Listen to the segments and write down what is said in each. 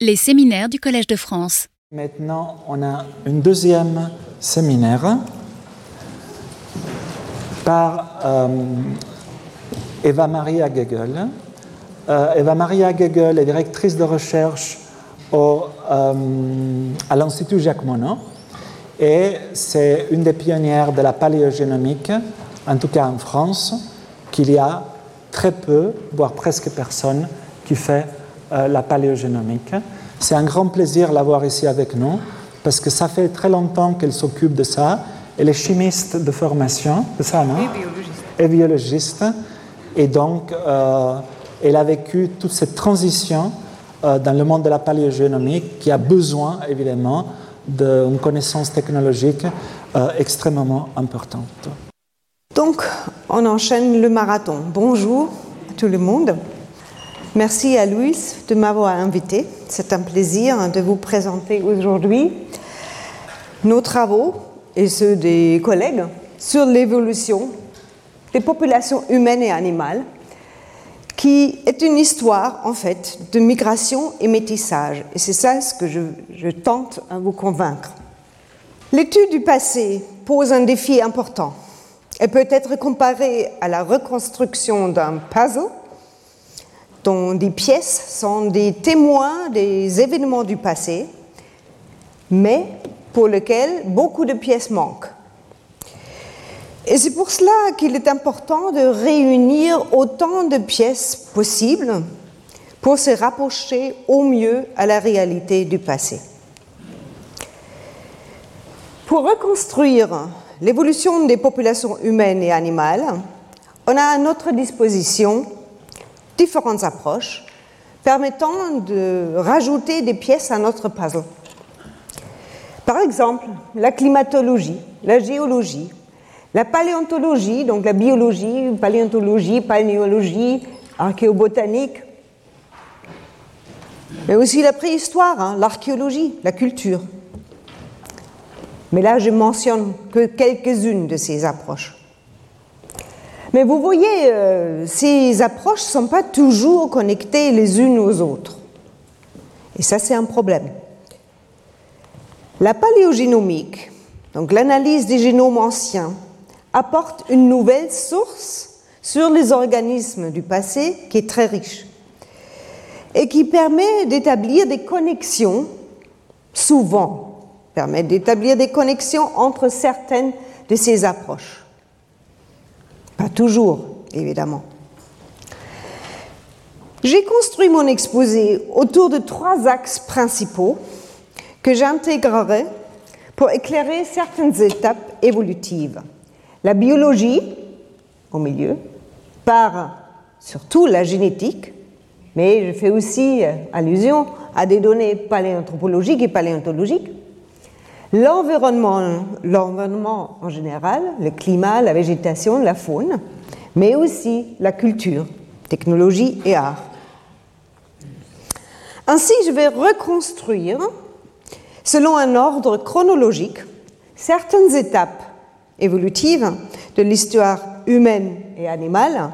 Les séminaires du Collège de France. Maintenant, on a un deuxième séminaire par euh, Eva Maria Gegel. Euh, Eva Maria Gegel est directrice de recherche au, euh, à l'Institut Jacques Monod et c'est une des pionnières de la paléogénomique, en tout cas en France, qu'il y a très peu, voire presque personne, qui fait la paléogénomique. C'est un grand plaisir l'avoir ici avec nous, parce que ça fait très longtemps qu'elle s'occupe de ça. Elle est chimiste de formation, c'est ça, non? Et biologiste. Et biologiste. Et donc, euh, elle a vécu toute cette transition euh, dans le monde de la paléogénomique qui a besoin, évidemment, d'une connaissance technologique euh, extrêmement importante. Donc, on enchaîne le marathon. Bonjour à tout le monde. Merci à Louis de m'avoir invité. C'est un plaisir de vous présenter aujourd'hui nos travaux et ceux des collègues sur l'évolution des populations humaines et animales, qui est une histoire en fait de migration et métissage. Et c'est ça ce que je, tente à vous convaincre. L'étude du passé pose un défi important. Elle peut être comparée à la reconstruction d'un puzzle dont des pièces sont des témoins des événements du passé, mais pour lesquels beaucoup de pièces manquent. Et c'est pour cela qu'il est important de réunir autant de pièces possibles pour se rapprocher au mieux à la réalité du passé. Pour reconstruire l'évolution des populations humaines et animales, on a à notre disposition différentes approches permettant de rajouter des pièces à notre puzzle. Par exemple, la climatologie, la géologie, la paléontologie, donc la biologie, paléontologie, paléologie, archéobotanique, mais aussi la préhistoire, hein, l'archéologie, la culture. Mais là, je mentionne que quelques-unes de ces approches. Mais vous voyez, euh, ces approches ne sont pas toujours connectées les unes aux autres. Et ça, c'est un problème. La paléogénomique, donc l'analyse des génomes anciens, apporte une nouvelle source sur les organismes du passé qui est très riche et qui permet d'établir des connexions, souvent permet d'établir des connexions entre certaines de ces approches. Pas toujours, évidemment. J'ai construit mon exposé autour de trois axes principaux que j'intégrerai pour éclairer certaines étapes évolutives. La biologie, au milieu, par surtout la génétique, mais je fais aussi allusion à des données paléanthropologiques et paléontologiques. L'environnement, l'environnement en général, le climat, la végétation, la faune, mais aussi la culture, technologie et art. Ainsi, je vais reconstruire, selon un ordre chronologique, certaines étapes évolutives de l'histoire humaine et animale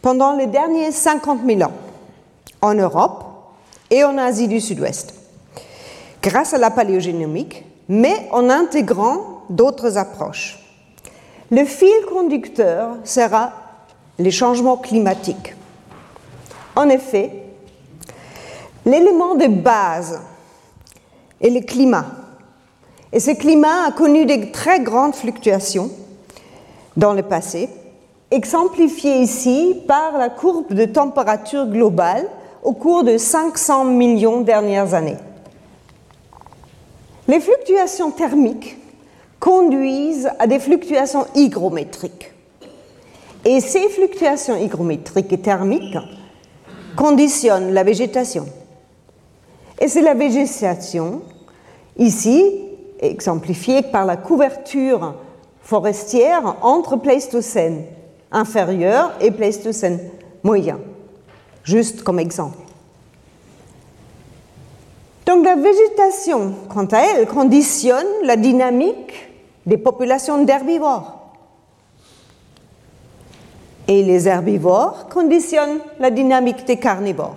pendant les derniers 50 000 ans, en Europe et en Asie du Sud-Ouest, grâce à la paléogénomique, mais en intégrant d'autres approches. Le fil conducteur sera les changements climatiques. En effet, l'élément de base est le climat. Et ce climat a connu de très grandes fluctuations dans le passé, exemplifiées ici par la courbe de température globale au cours de 500 millions dernières années. Les fluctuations thermiques conduisent à des fluctuations hygrométriques. Et ces fluctuations hygrométriques et thermiques conditionnent la végétation. Et c'est la végétation, ici, exemplifiée par la couverture forestière entre Pléistocène inférieur et Pléistocène moyen, juste comme exemple. Donc la végétation, quant à elle, conditionne la dynamique des populations d'herbivores. Et les herbivores conditionnent la dynamique des carnivores.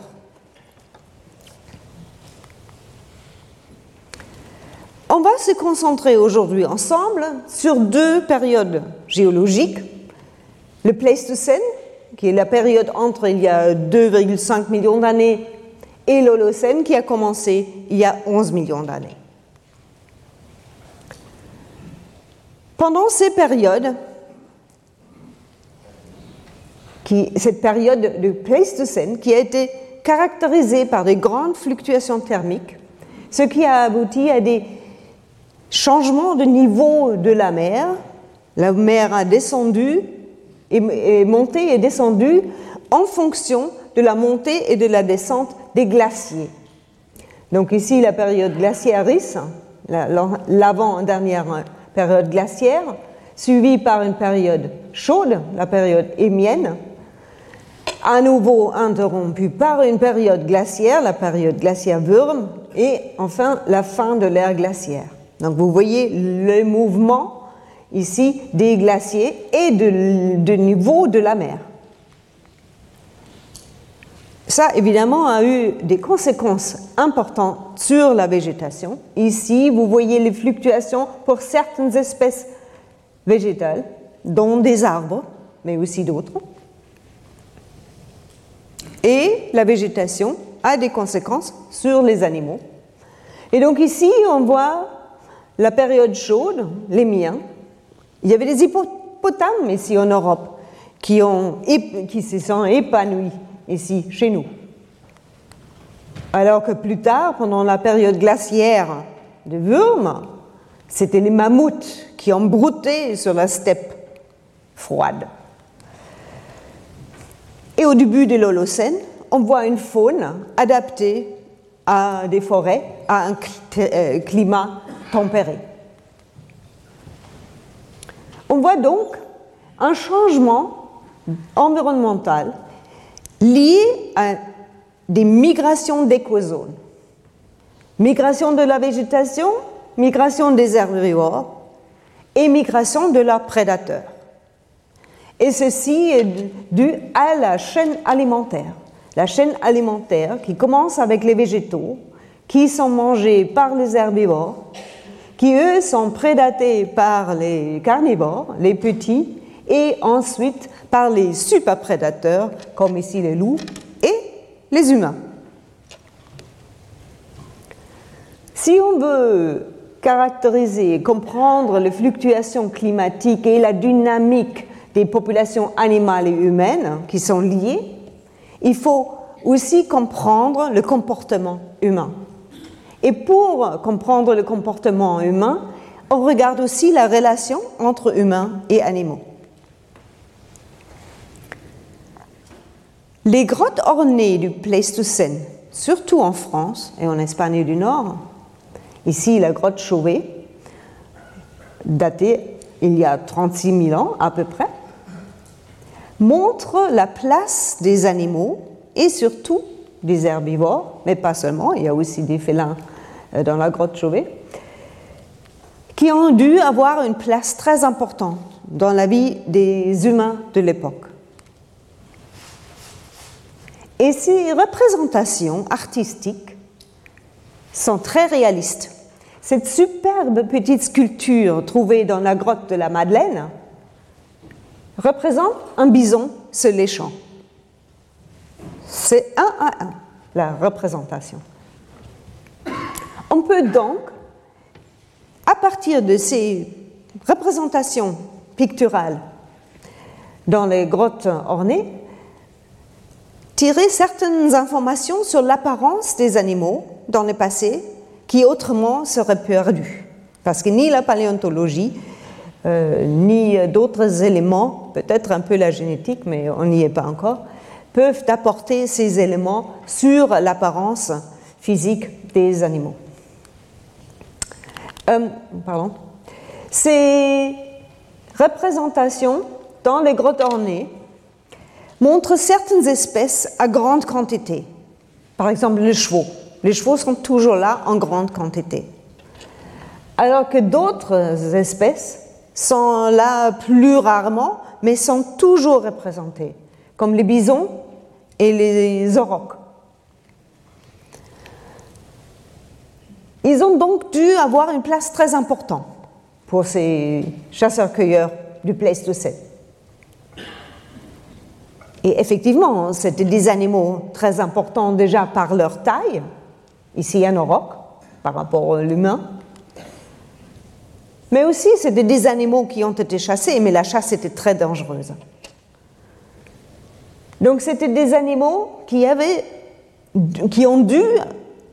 On va se concentrer aujourd'hui ensemble sur deux périodes géologiques. Le Pléistocène, qui est la période entre il y a 2,5 millions d'années, et l'Holocène, qui a commencé il y a 11 millions d'années. Pendant ces périodes, cette période de Pléistocène, qui a été caractérisée par des grandes fluctuations thermiques, ce qui a abouti à des changements de niveau de la mer. La mer a descendu, et monté et descendu en fonction de la montée et de la descente des glaciers. Donc ici, la période glaciaris, l'avant-dernière période glaciaire, suivie par une période chaude, la période émienne, à nouveau interrompue par une période glaciaire, la période glaciaire Würm, et enfin la fin de l'ère glaciaire. Donc vous voyez le mouvement ici des glaciers et du niveau de la mer. Ça, évidemment, a eu des conséquences importantes sur la végétation. Ici, vous voyez les fluctuations pour certaines espèces végétales, dont des arbres, mais aussi d'autres. Et la végétation a des conséquences sur les animaux. Et donc ici, on voit la période chaude, les miens. Il y avait des hippopotames ici en Europe qui, ont, qui se sont épanouis ici, chez nous. Alors que plus tard, pendant la période glaciaire de Würm, c'était les mammouths qui brouté sur la steppe froide. Et au début de l'Holocène, on voit une faune adaptée à des forêts, à un euh, climat tempéré. On voit donc un changement environnemental lié à des migrations d'écozones. Migration de la végétation, migration des herbivores et migration de leurs prédateurs. Et ceci est dû à la chaîne alimentaire. La chaîne alimentaire qui commence avec les végétaux, qui sont mangés par les herbivores, qui eux sont prédatés par les carnivores, les petits, et ensuite par les superprédateurs, comme ici les loups, et les humains. Si on veut caractériser et comprendre les fluctuations climatiques et la dynamique des populations animales et humaines qui sont liées, il faut aussi comprendre le comportement humain. Et pour comprendre le comportement humain, on regarde aussi la relation entre humains et animaux. Les grottes ornées du Pléistocène, surtout en France et en Espagne du Nord, ici la grotte Chauvet, datée il y a 36 000 ans à peu près, montrent la place des animaux et surtout des herbivores, mais pas seulement, il y a aussi des félins euh, dans la grotte Chauvet, qui ont dû avoir une place très importante dans la vie des humains de l'époque. Et ces représentations artistiques sont très réalistes. Cette superbe petite sculpture trouvée dans la grotte de la Madeleine représente un bison se léchant. C'est un à un la représentation. On peut donc, à partir de ces représentations picturales dans les grottes ornées, tirer certaines informations sur l'apparence des animaux dans le passé qui autrement seraient perdues. Parce que ni la paléontologie, euh, ni d'autres éléments, peut-être un peu la génétique, mais on n'y est pas encore, peuvent apporter ces éléments sur l'apparence physique des animaux. Euh. Ces représentations dans les grottes ornées montre certaines espèces à grande quantité. Par exemple, les chevaux. Les chevaux sont toujours là en grande quantité. Alors que d'autres espèces sont là plus rarement, mais sont toujours représentées, comme les bisons et les aurochs. Ils ont donc dû avoir une place très importante pour ces chasseurs-cueilleurs du Pléistocène. Et effectivement, c'était des animaux très importants déjà par leur taille, ici en Europe, par rapport à l'humain. Mais aussi, c'était des animaux qui ont été chassés, mais la chasse était très dangereuse. Donc, c'était des animaux qui, avaient, qui ont dû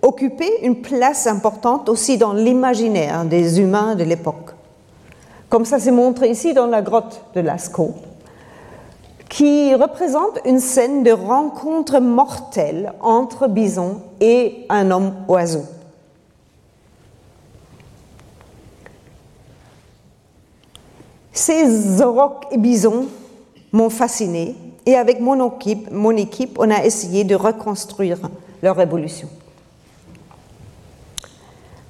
occuper une place importante aussi dans l'imaginaire des humains de l'époque. Comme ça s'est montré ici dans la grotte de Lascaux qui représente une scène de rencontre mortelle entre bison et un homme oiseau. Ces aurochs et bisons m'ont fasciné et avec mon équipe, on a essayé de reconstruire leur évolution.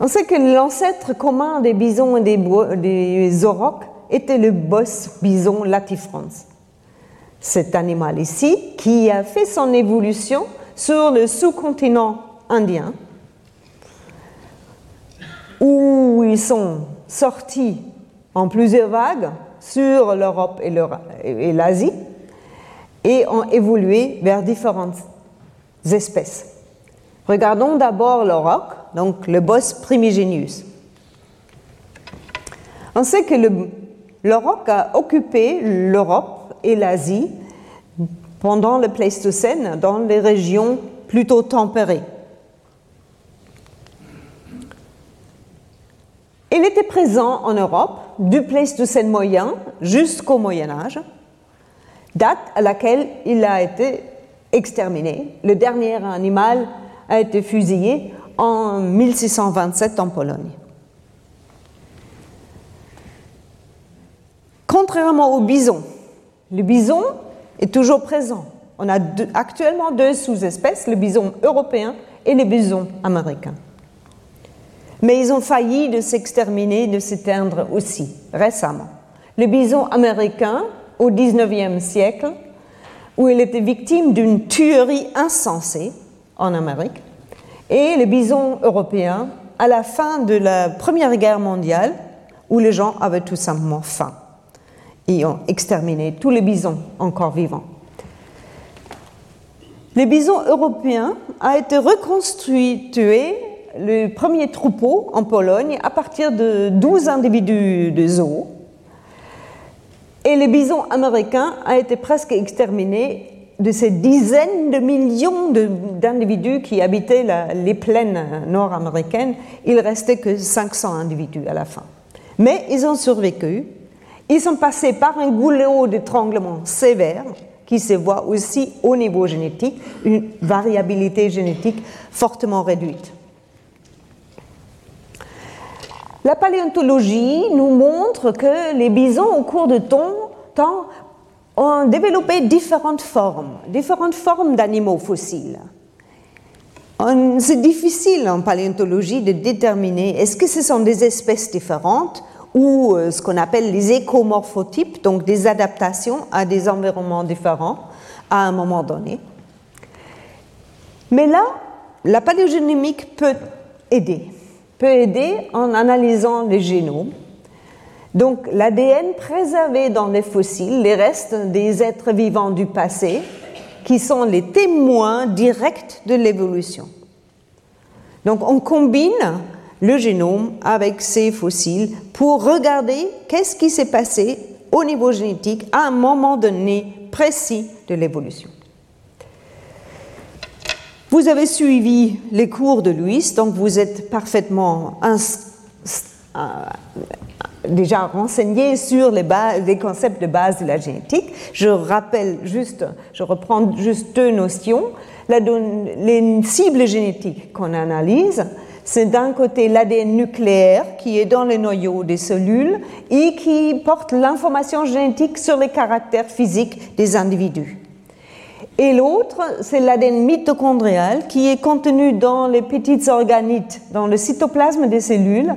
On sait que l'ancêtre commun des bisons et des, des était le boss bison latifrance cet animal ici, qui a fait son évolution sur le sous-continent indien, où ils sont sortis en plusieurs vagues sur l'Europe et l'Asie et ont évolué vers différentes espèces. Regardons d'abord l'auroch, donc le boss primigenius. On sait que l'auroch a occupé l'Europe et l'Asie pendant le Pléistocène dans les régions plutôt tempérées. Il était présent en Europe du Pléistocène moyen jusqu'au Moyen Âge, date à laquelle il a été exterminé. Le dernier animal a été fusillé en 1627 en Pologne. Contrairement au bison, le bison est toujours présent. On a actuellement deux sous-espèces, le bison européen et le bison américain. Mais ils ont failli de s'exterminer, de s'éteindre aussi, récemment. Le bison américain, au XIXe siècle, où il était victime d'une tuerie insensée en Amérique, et le bison européen à la fin de la Première Guerre mondiale, où les gens avaient tout simplement faim et ont exterminé tous les bisons encore vivants. Les bisons européens a été reconstitué le premier troupeau en Pologne à partir de 12 individus de zoo. Et les bisons américains a été presque exterminé de ces dizaines de millions d'individus qui habitaient les plaines nord-américaines. Il restait que 500 individus à la fin. Mais ils ont survécu ils sont passés par un goulot d'étranglement sévère qui se voit aussi au niveau génétique, une variabilité génétique fortement réduite. La paléontologie nous montre que les bisons, au cours de temps, ont développé différentes formes, différentes formes d'animaux fossiles. C'est difficile en paléontologie de déterminer est-ce que ce sont des espèces différentes ou euh, ce qu'on appelle les écomorphotypes, donc des adaptations à des environnements différents à un moment donné. Mais là, la paléogénomique peut aider, peut aider en analysant les génomes. Donc l'ADN préservé dans les fossiles, les restes des êtres vivants du passé, qui sont les témoins directs de l'évolution. Donc on combine le génome avec ces fossiles pour regarder qu'est-ce qui s'est passé au niveau génétique à un moment donné précis de l'évolution. Vous avez suivi les cours de Louis, donc vous êtes parfaitement euh, déjà renseigné sur les, concepts de base de la génétique. Je rappelle juste, je reprends juste deux notions. les cibles génétiques qu'on analyse, c'est d'un côté l'ADN nucléaire qui est dans les noyaux des cellules et qui porte l'information génétique sur les caractères physiques des individus. Et l'autre, c'est l'ADN mitochondrial qui est contenu dans les petites organites, dans le cytoplasme des cellules,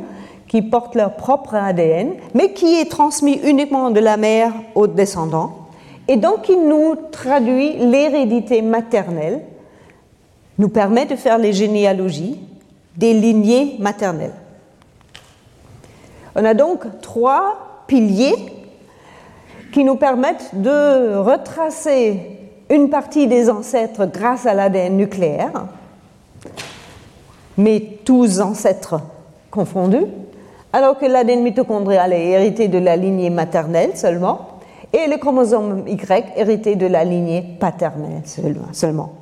qui portent leur propre ADN, mais qui est transmis uniquement de la mère aux descendants. Et donc, il nous traduit l'hérédité maternelle, nous permet de faire les généalogies, des lignées maternelles. On a donc trois piliers qui nous permettent de retracer une partie des ancêtres grâce à l'ADN nucléaire, mais tous ancêtres confondus, alors que l'ADN mitochondrial est hérité de la lignée maternelle seulement, et le chromosome Y hérité de la lignée paternelle seulement.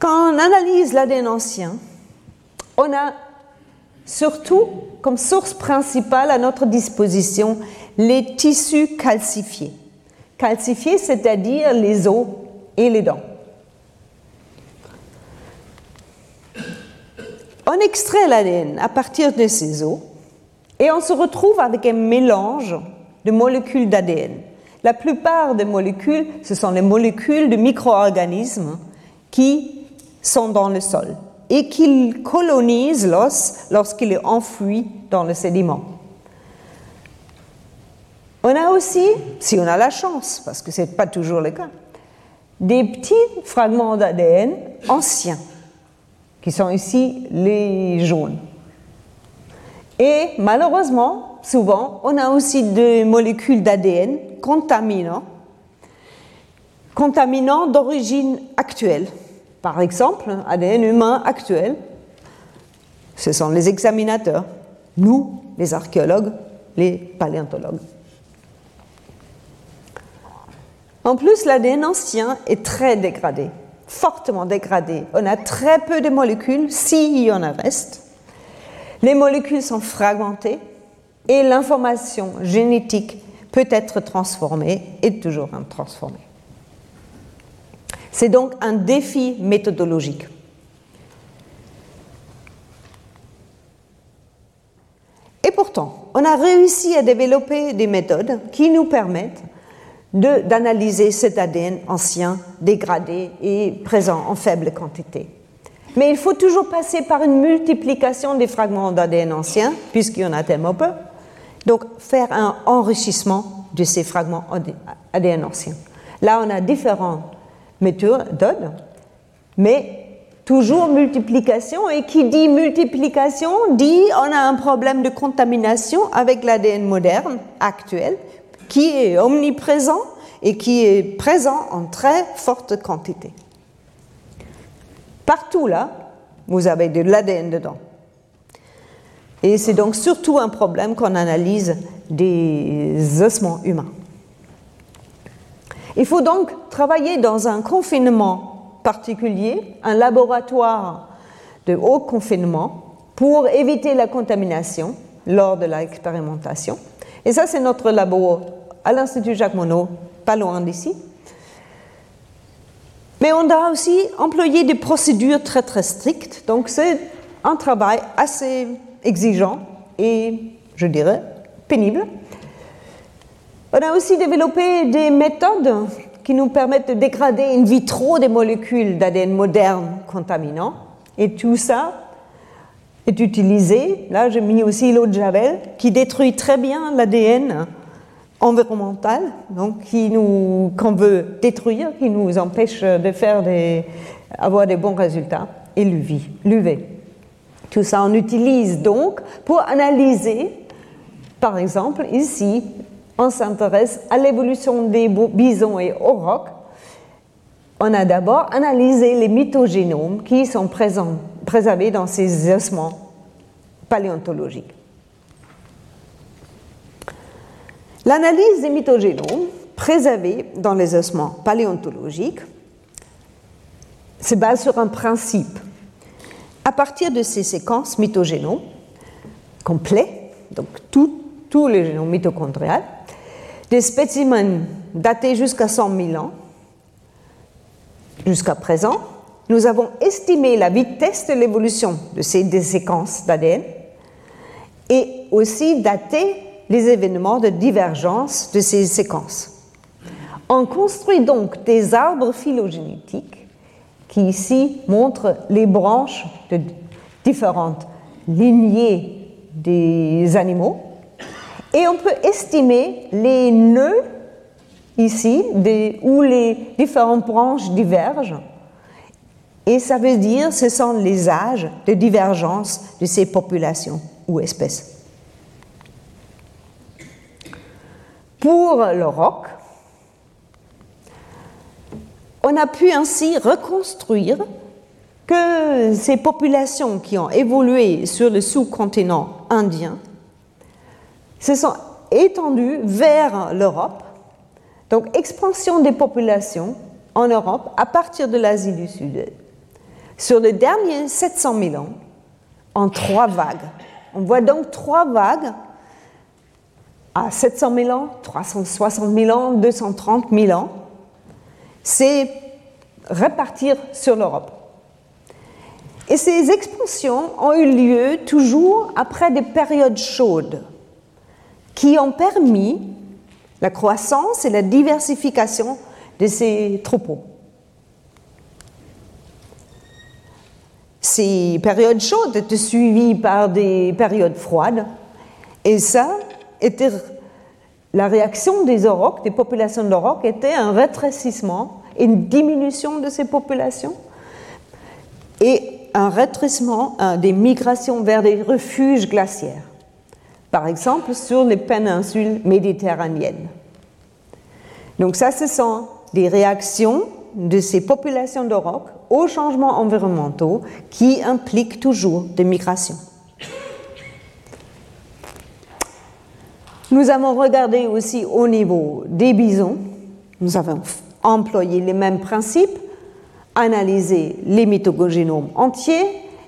Quand on analyse l'ADN ancien, on a surtout comme source principale à notre disposition les tissus calcifiés. Calcifiés, c'est-à-dire les os et les dents. On extrait l'ADN à partir de ces os et on se retrouve avec un mélange de molécules d'ADN. La plupart des molécules, ce sont les molécules de micro-organismes qui sont dans le sol et qui colonisent l'os lorsqu'il est enfoui dans le sédiment. On a aussi, si on a la chance, parce que ce n'est pas toujours le cas, des petits fragments d'ADN anciens, qui sont ici les jaunes. Et malheureusement, souvent, on a aussi des molécules d'ADN contaminants, contaminants d'origine actuelle. Par exemple, ADN humain actuel, ce sont les examinateurs, nous, les archéologues, les paléontologues. En plus, l'ADN ancien est très dégradé, fortement dégradé. On a très peu de molécules, s'il y en a reste. Les molécules sont fragmentées et l'information génétique peut être transformée et toujours transformée. C'est donc un défi méthodologique. Et pourtant, on a réussi à développer des méthodes qui nous permettent d'analyser cet ADN ancien, dégradé et présent en faible quantité. Mais il faut toujours passer par une multiplication des fragments d'ADN anciens, puisqu'il y en a tellement peu. Donc, faire un enrichissement de ces fragments ADN anciens. Là, on a différentes méthode, mais toujours multiplication. Et qui dit multiplication dit on a un problème de contamination avec l'ADN moderne actuel qui est omniprésent et qui est présent en très forte quantité. Partout là, vous avez de l'ADN dedans. Et c'est donc surtout un problème qu'on analyse des ossements humains. Il faut donc travailler dans un confinement particulier, un laboratoire de haut confinement, pour éviter la contamination lors de l'expérimentation. Et ça, c'est notre labo à l'Institut Jacques Monod, pas loin d'ici. Mais on a aussi employé des procédures très très strictes, donc c'est un travail assez exigeant et, je dirais, pénible. On a aussi développé des méthodes qui nous permettent de dégrader in vitro des molécules d'ADN modernes contaminants. Et tout ça est utilisé. Là, j'ai mis aussi l'eau de Javel qui détruit très bien l'ADN environnemental, donc qui nous, qu'on veut détruire, qui nous empêche de faire des, avoir des bons résultats, et l'UV. Tout ça, on utilise donc pour analyser, par exemple, ici, on s'intéresse à l'évolution des bisons et aurochs, on a d'abord analysé les mythogénomes qui sont préservés dans ces ossements paléontologiques. L'analyse des mythogénomes préservés dans les ossements paléontologiques se base sur un principe. À partir de ces séquences mythogénomes complets, donc tous les génomes mitochondriales, des spécimens datés jusqu'à 100 000 ans, jusqu'à présent, nous avons estimé la vitesse de l'évolution de ces séquences d'ADN et aussi daté les événements de divergence de ces séquences. On construit donc des arbres phylogénétiques qui ici montrent les branches de différentes lignées des animaux et on peut estimer les nœuds ici, où les différentes branches divergent, Et ça veut dire ce sont les âges de divergence de ces populations ou espèces. Pour le roc, on a pu ainsi reconstruire que ces populations qui ont évolué sur le sous-continent indien se sont étendues vers l'Europe. Donc expansion des populations en Europe à partir de l'Asie du Sud. Sur les derniers 700 000 ans, en trois vagues. On voit donc trois vagues à 700 000 ans, 360 000 ans, 230 000 ans. C'est répartir sur l'Europe. Et ces expansions ont eu lieu toujours après des périodes chaudes qui ont permis la croissance et la diversification de ces troupeaux. Ces périodes chaudes étaient suivies par des périodes froides, et ça était la réaction des aurochs, des populations d'aurochs, était un rétrécissement, une diminution de ces populations et un rétrécissement des migrations vers des refuges glaciaires, par exemple sur les péninsules méditerranéennes. Donc ça, ce sont des réactions de ces populations d'aurochs aux changements environnementaux qui impliquent toujours des migrations. Nous avons regardé aussi au niveau des bisons. Nous avons employé les mêmes principes, analysé les mitogénomes entiers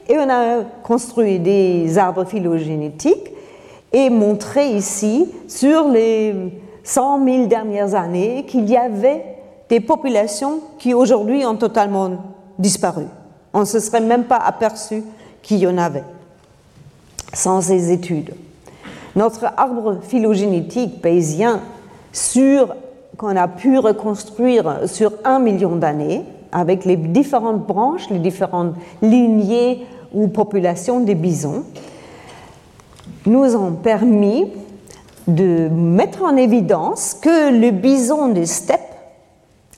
et on a construit des arbres phylogénétiques et montré ici sur les 100 000 dernières années qu'il y avait des populations qui aujourd'hui ont totalement disparu. On ne se serait même pas aperçu qu'il y en avait sans ces études. Notre arbre phylogénétique paysien sur qu'on a pu reconstruire sur un million d'années, avec les différentes branches, les différentes lignées ou populations des bisons, nous ont permis de mettre en évidence que le bison des steppes,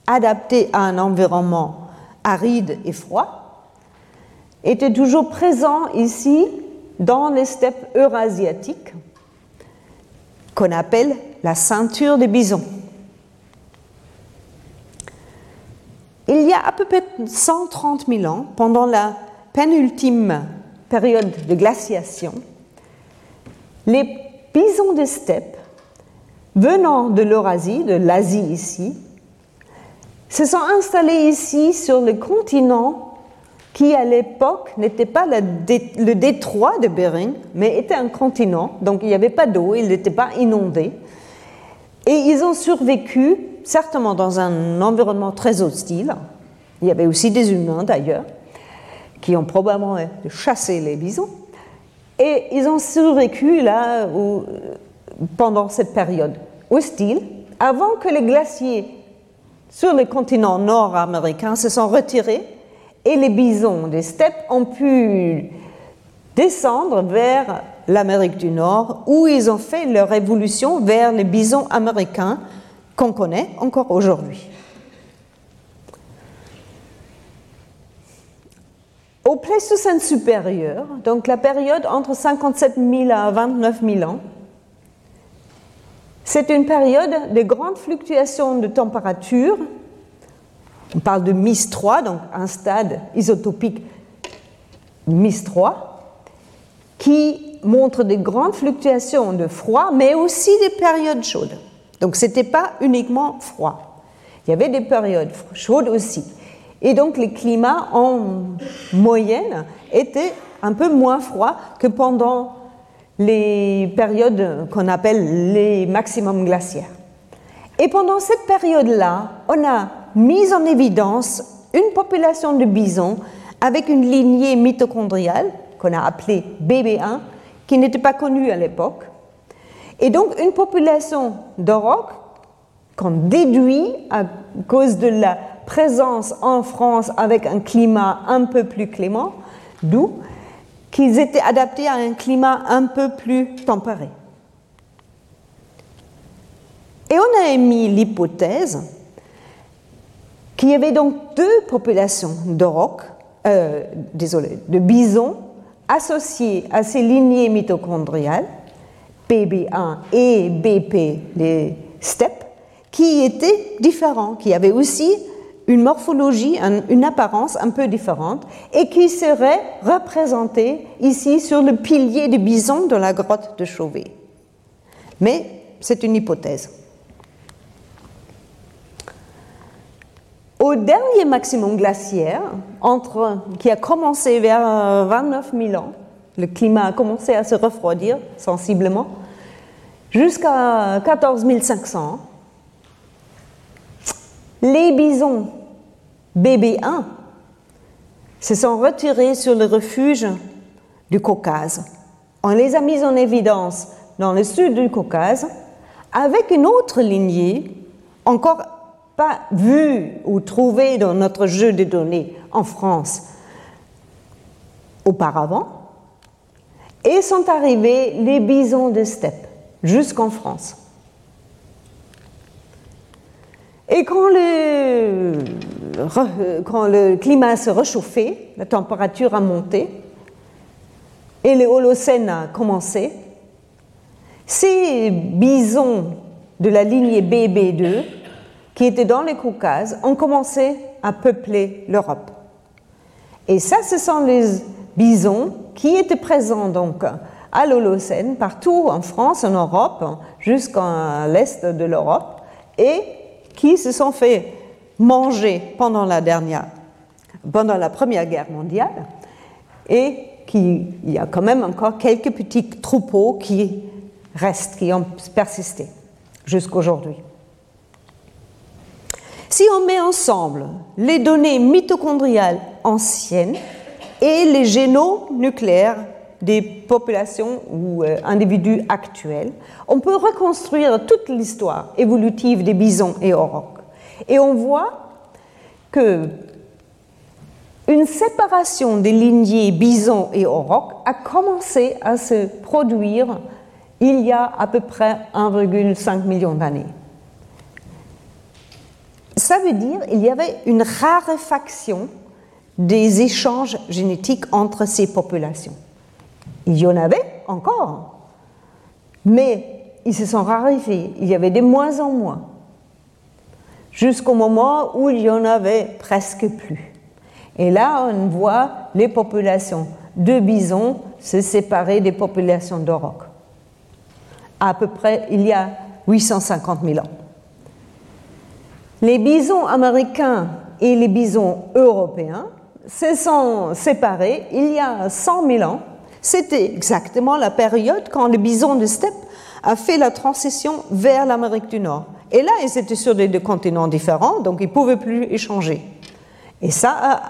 adapté à un environnement aride et froid, était toujours présent ici dans les steppes eurasiatiques qu'on appelle la ceinture des bisons. Il y a à peu près 130 000 ans, pendant la pénultime période de glaciation, les bisons de steppe venant de l'Eurasie, de l'Asie ici, se sont installés ici sur le continent qui à l'époque n'était pas le, détroit de Bering, mais était un continent, donc il n'y avait pas d'eau, il n'était pas inondé. Et ils ont survécu, certainement dans un environnement très hostile. Il y avait aussi des humains d'ailleurs, qui ont probablement chassé les bisons. Et ils ont survécu là pendant cette période hostile, avant que les glaciers sur le continent nord-américain se sont retirés et les bisons des steppes ont pu descendre vers l'Amérique du Nord, où ils ont fait leur évolution vers les bisons américains qu'on connaît encore aujourd'hui. Au Pléistocène supérieur, donc la période entre 57 000 à 29 000 ans, c'est une période de grandes fluctuations de température on parle de MIS 3, donc un stade isotopique MIS 3, qui montre des grandes fluctuations de froid, mais aussi des périodes chaudes. Donc ce n'était pas uniquement froid. Il y avait des périodes chaudes aussi. Et donc les climats en moyenne étaient un peu moins froids que pendant les périodes qu'on appelle les maximums glaciaires. Et pendant cette période-là, on a mis en évidence une population de bisons avec une lignée mitochondriale qu'on a appelée BB1, qui n'était pas connue à l'époque. Et donc une population d'aurochs qu'on déduit à cause de la présence en France avec un climat un peu plus clément, d'où qu'ils étaient adaptés à un climat un peu plus tempéré. Et on a émis l'hypothèse qu'il y avait donc deux populations d'aurochs euh, désolé, de bisons associés à ces lignées mitochondriales, PB1 et BP, les steppes, qui étaient différents, qui avaient aussi une morphologie, une apparence un peu différente, et qui seraient représentés ici sur le pilier du bison de la grotte de Chauvet. Mais c'est une hypothèse. Au dernier maximum glaciaire, qui a commencé vers 29 000 ans, le climat a commencé à se refroidir sensiblement, jusqu'à 14 500 les bisons BB1 se sont retirés sur le refuge du Caucase. On les a mis en évidence dans le sud du Caucase avec une autre lignée encore pas vue ou trouvée dans notre jeu de données en France auparavant. Et sont arrivés les bisons de steppe jusqu'en France. Et quand le, quand le climat s'est réchauffé, la température a monté, et le Holocène a commencé, ces bisons de la lignée BB2, qui étaient dans les Caucases, ont commencé à peupler l'Europe. Et ça, ce sont les bisons qui étaient présents donc à l'Holocène, partout en France, en Europe, jusqu'à l'est de l'Europe, et qui se sont fait manger pendant la dernière, pendant la Première Guerre mondiale, et qu'il y a quand même encore quelques petits troupeaux qui restent, qui ont persisté jusqu'aujourd'hui. Si on met ensemble les données mitochondriales anciennes et les génomes nucléaires des populations ou euh, individus actuels, on peut reconstruire toute l'histoire évolutive des bisons et aurochs. Et on voit que une séparation des lignées bisons et aurochs a commencé à se produire il y a à peu près 1,5 million d'années. Ça veut dire qu'il y avait une raréfaction des échanges génétiques entre ces populations. Il y en avait encore, mais ils se sont raréfiés. Il y avait de moins en moins, jusqu'au moment où il y en avait presque plus. Et là, on voit les populations de bisons se séparer des populations d'aurochs. À peu près, il y a 850 000 ans. Les bisons américains et les bisons européens se sont séparés il y a 100 000 ans c'était exactement la période quand le bison de steppe a fait la transition vers l'Amérique du Nord. Et là, ils étaient sur des deux continents différents, donc ils ne pouvaient plus échanger. Et ça a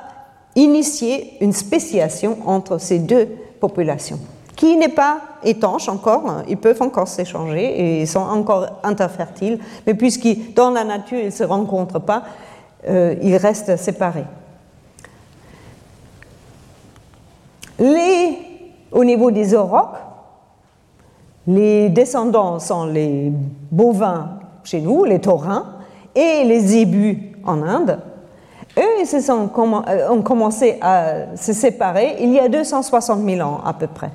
initié une spéciation entre ces deux populations, qui n'est pas étanche encore, hein. ils peuvent encore s'échanger et ils sont encore interfertiles, mais puisque dans la nature ils ne se rencontrent pas, euh, ils restent séparés. Les au niveau des aurochs, les descendants sont les bovins chez nous, les taurins, et les zébus en Inde. Eux, ils se sont, euh, ont commencé à se séparer il y a 260 000 ans à peu près.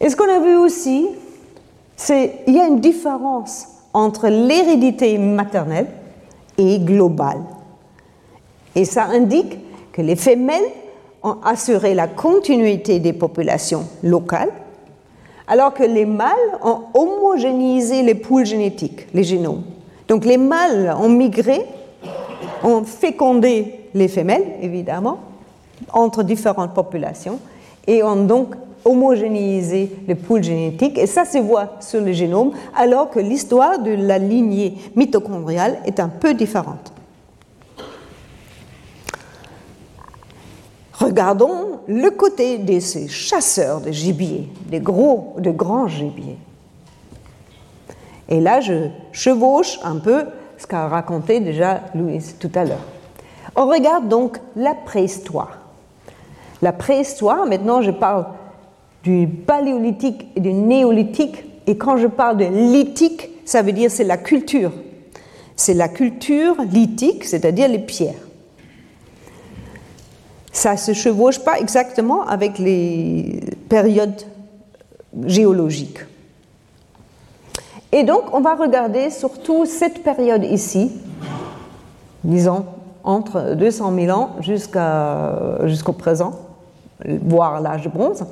Et ce qu'on a vu aussi, c'est qu'il y a une différence entre l'hérédité maternelle et globale. Et ça indique que les femelles assuré la continuité des populations locales, alors que les mâles ont homogénéisé les poules génétiques, les génomes. Donc les mâles ont migré, ont fécondé les femelles, évidemment, entre différentes populations, et ont donc homogénéisé les poules génétiques, et ça se voit sur le génome, alors que l'histoire de la lignée mitochondriale est un peu différente. Regardons le côté de ces chasseurs de gibier, des gros, de grands gibiers. Et là, je chevauche un peu ce qu'a raconté déjà Louise tout à l'heure. On regarde donc la préhistoire. La préhistoire, maintenant je parle du paléolithique et du néolithique, et quand je parle de lithique, ça veut dire c'est la culture. c'est la culture lithique, c'est-à-dire les pierres. Ça se chevauche pas exactement avec les périodes géologiques. Et donc, on va regarder surtout cette période ici, disons entre 200 000 ans jusqu'au présent, voire l'âge bronze,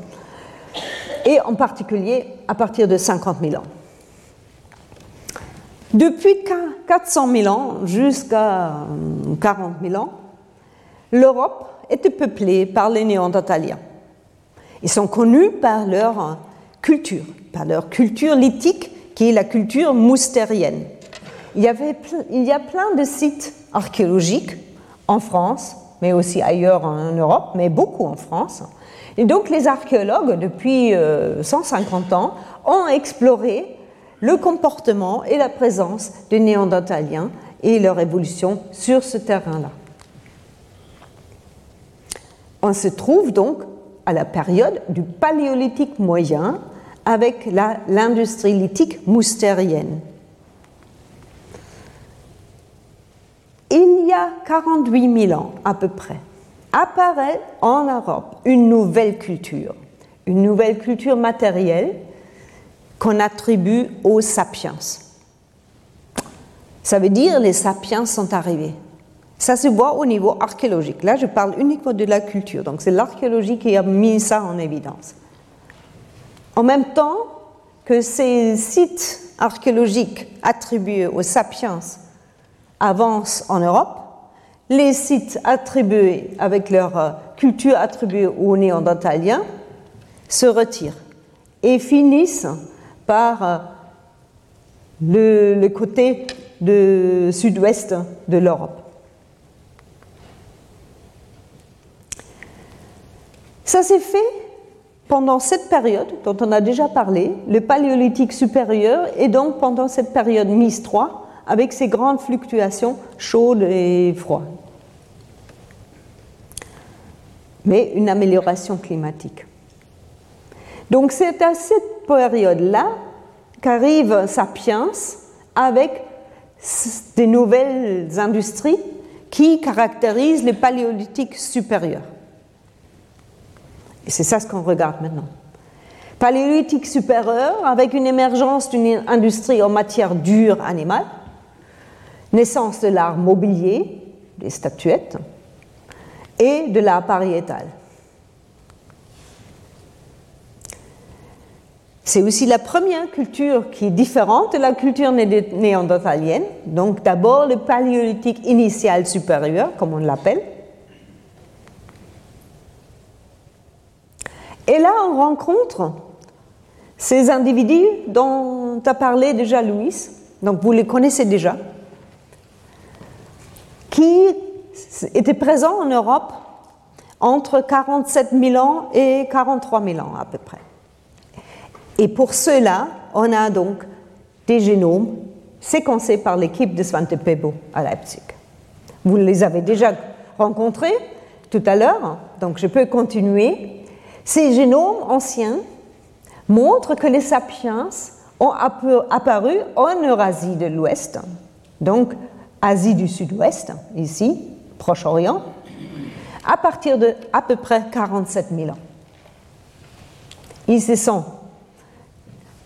et en particulier à partir de 50 000 ans. Depuis 400 000 ans jusqu'à 40 000 ans, l'Europe était peuplée par les Néandertaliens. Ils sont connus par leur culture, par leur culture lithique qui est la culture moustérienne. Il y, avait, il y a plein de sites archéologiques en France, mais aussi ailleurs en Europe, mais beaucoup en France. Et donc les archéologues, depuis 150 euh, ans, ont exploré le comportement et la présence des néandertaliens et leur évolution sur ce terrain-là. On se trouve donc à la période du paléolithique moyen avec l'industrie lithique moustérienne. Il y a 48 000 ans à peu près, apparaît en Europe une nouvelle culture, une nouvelle culture matérielle qu'on attribue aux sapiens. Ça veut dire les sapiens sont arrivés. Ça se voit au niveau archéologique. Là, je parle uniquement de la culture. Donc, c'est l'archéologie qui a mis ça en évidence. En même temps que ces sites archéologiques attribués aux sapiens avancent en Europe, les sites attribués avec leur culture attribuée aux néandertaliens se retirent et finissent par euh, le, côté sud-ouest de l'Europe. Ça s'est fait pendant cette période dont on a déjà parlé, le paléolithique supérieur, et donc pendant cette période mise 3, avec ces grandes fluctuations chaudes et froides. Mais une amélioration climatique. Donc c'est à cette période-là qu'arrive Sapiens avec des nouvelles industries qui caractérisent les paléolithiques supérieurs. Et c'est ça ce qu'on regarde maintenant. Paléolithique supérieur avec une émergence d'une industrie en matière dure animale, naissance de l'art mobilier, des statuettes, et de l'art pariétal. C'est aussi la première culture qui est différente de la culture néandertalienne. Donc d'abord le paléolithique initial supérieur, comme on l'appelle. Et là, on rencontre ces individus dont a parlé déjà Louis, donc vous les connaissez déjà, qui étaient présents en Europe entre 47 000 ans et 43 000 ans à peu près. Et pour cela, on a donc des génomes séquencés par l'équipe de Svante Pebo à Leipzig. Vous les avez déjà rencontrés tout à l'heure, donc je peux continuer. Ces génomes anciens montrent que les sapiens ont apparu en Eurasie de l'Ouest, donc Asie du Sud-Ouest, ici, Proche-Orient, à partir de à peu près 47 000 ans. Ils se sont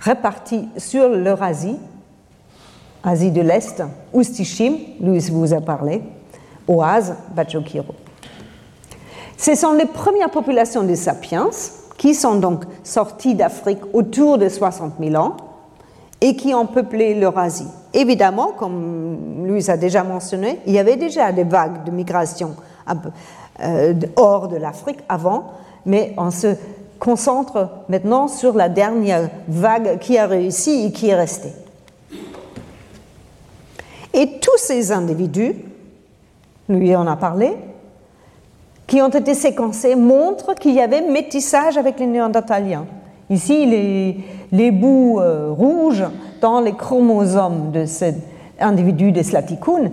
répartis sur l'Eurasie, Asie de l'Est, Oustichim, Louis vous a parlé, Oase, Bachokiro. Ce sont les premières populations des sapiens qui sont donc sorties d'Afrique autour de 60 000 ans et qui ont peuplé l'Eurasie. Évidemment, comme Louis a déjà mentionné, il y avait déjà des vagues de migration euh, hors de l'Afrique avant, mais on se concentre maintenant sur la dernière vague qui a réussi et qui est restée. Et tous ces individus, lui en a parlé, qui ont été séquencés montrent qu'il y avait métissage avec les néandertaliens. Ici, les, les bouts euh, rouges dans les chromosomes de cet individu de Slaticoon,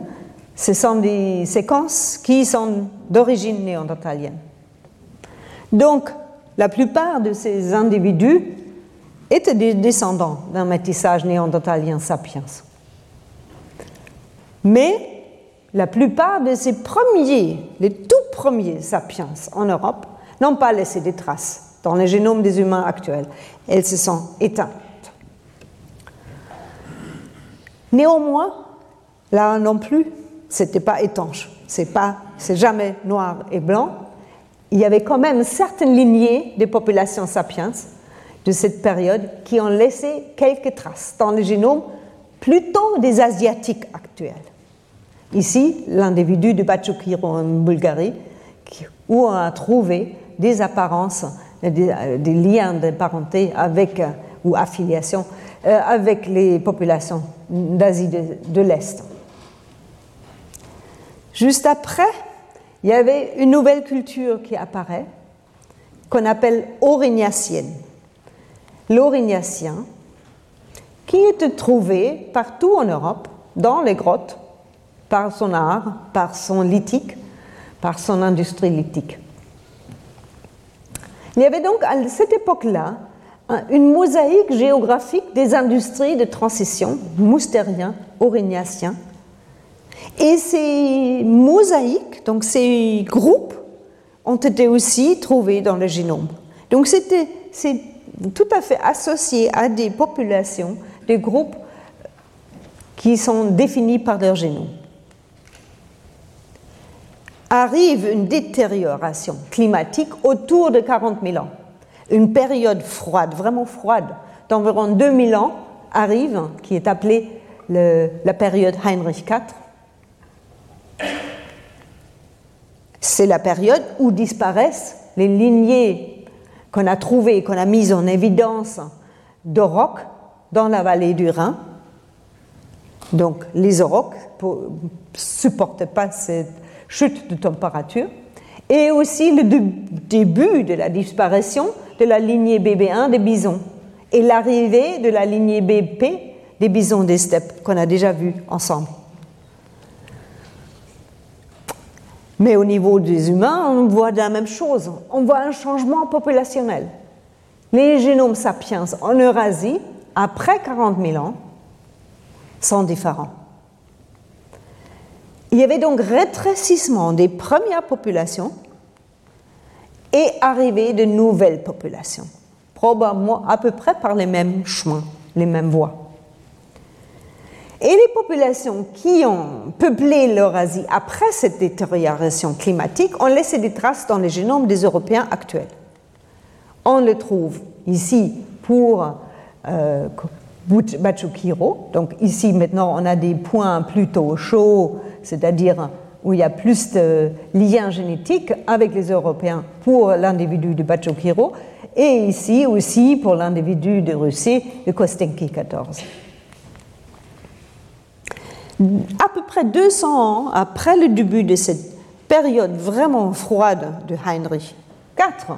ce sont des séquences qui sont d'origine néandertalienne. Donc, la plupart de ces individus étaient des descendants d'un métissage néandertalien sapiens. Mais la plupart de ces premiers, les tout premiers sapiens en Europe, n'ont pas laissé de traces dans les génomes des humains actuels. Elles se sont éteintes. Néanmoins, là non plus, c'était pas étanche. C'est pas, jamais noir et blanc. Il y avait quand même certaines lignées des populations sapiens de cette période qui ont laissé quelques traces dans le génome plutôt des asiatiques actuels. Ici, l'individu de Bachukiro en Bulgarie, où on a trouvé des apparences, des, liens de parenté avec, euh, ou affiliation euh, avec les populations d'Asie de, l'Est. Juste après, il y avait une nouvelle culture qui apparaît, qu'on appelle aurignacienne. L'aurignacien, qui était trouvé partout en Europe, dans les grottes, par son art, par son lithique, par son industrie lithique. Il y avait donc à cette époque-là une mosaïque géographique des industries de transition, moustériens, aurignaciens. Et ces mosaïques, donc ces groupes, ont été aussi trouvés dans le génome. Donc c'était c'est tout à fait associé à des populations, des groupes qui sont définis par leur génome. Arrive une détérioration climatique autour de 40 000 ans une période froide, vraiment froide, d'environ 2000 ans arrive, qui est appelée la période Heinrich IV. C'est la période où disparaissent les lignées qu'on a trouvées, qu'on a mises en évidence de dans la vallée du Rhin. Donc les aurochs ne supportent pas cette chute de température. Et aussi le début de la disparition de la lignée BB1 des bisons et l'arrivée de la lignée BP des bisons des steppes qu'on a déjà vu ensemble. Mais au niveau des humains, on voit la même chose. On voit un changement populationnel. Les génomes sapiens en Eurasie, après 40 000 ans, sont différents. Il y avait donc rétrécissement des premières populations et arriver de nouvelles populations, probablement à peu près par les mêmes chemins, les mêmes voies. Et les populations qui ont peuplé l'Eurasie après cette détérioration climatique ont laissé des traces dans les génomes des Européens actuels. On le trouve ici pour euh, Bachukiro. Donc ici maintenant on a des points plutôt chauds, c'est-à-dire où il y a plus de liens génétiques avec les Européens pour l'individu de Bachokiro, et ici aussi pour l'individu de Russie de Kostenki 14. À peu près 200 ans après le début de cette période vraiment froide de Heinrich IV,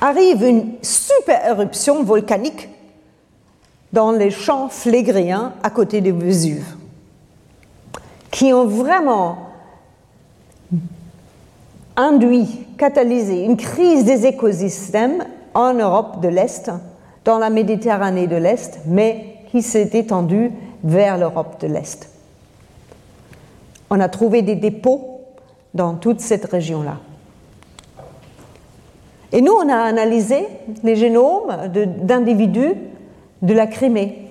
arrive une super éruption volcanique dans les champs flégriens à côté de Vésuve qui ont vraiment induit, catalysé une crise des écosystèmes en Europe de l'Est, dans la Méditerranée de l'Est, mais qui s'est étendue vers l'Europe de l'Est. On a trouvé des dépôts dans toute cette région-là. Et nous, on a analysé les génomes d'individus de, la Crimée,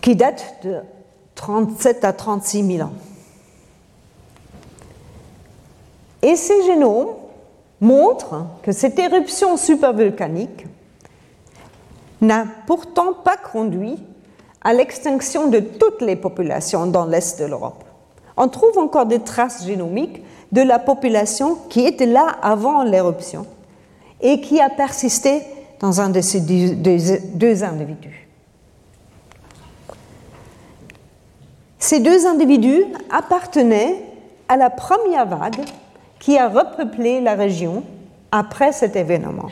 qui datent de 37 à 36 000 ans. Et ces génomes montrent que cette éruption supervolcanique n'a pourtant pas conduit à l'extinction de toutes les populations dans l'est de l'Europe. On trouve encore des traces génomiques de la population qui était là avant l'éruption et qui a persisté dans un de ces deux individus. Ces deux individus appartenaient à la première vague qui a repeuplé la région après cet événement.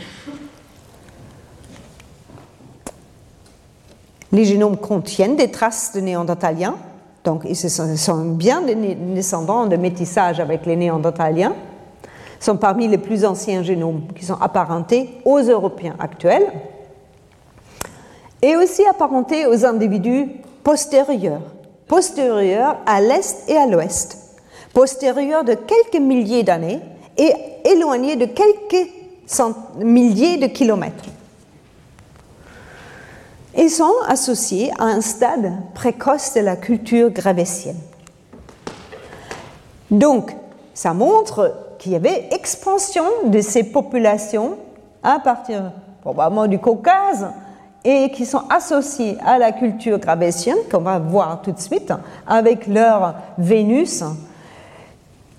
Les génomes contiennent des traces de néandertaliens, donc ils sont bien des descendants de métissage avec les néandertaliens, sont parmi les plus anciens génomes qui sont apparentés aux Européens actuels, et aussi apparentés aux individus postérieur, postérieur à l'est et à l'ouest, postérieur de quelques milliers d'années et éloigné de quelques milliers de kilomètres. Ils sont associés à un stade précoce de la culture gravétienne. Donc, ça montre qu'il y avait expansion de ces populations à partir probablement du Caucase et qui sont associées à la culture gravétienne, qu'on va voir tout de suite, avec leur Vénus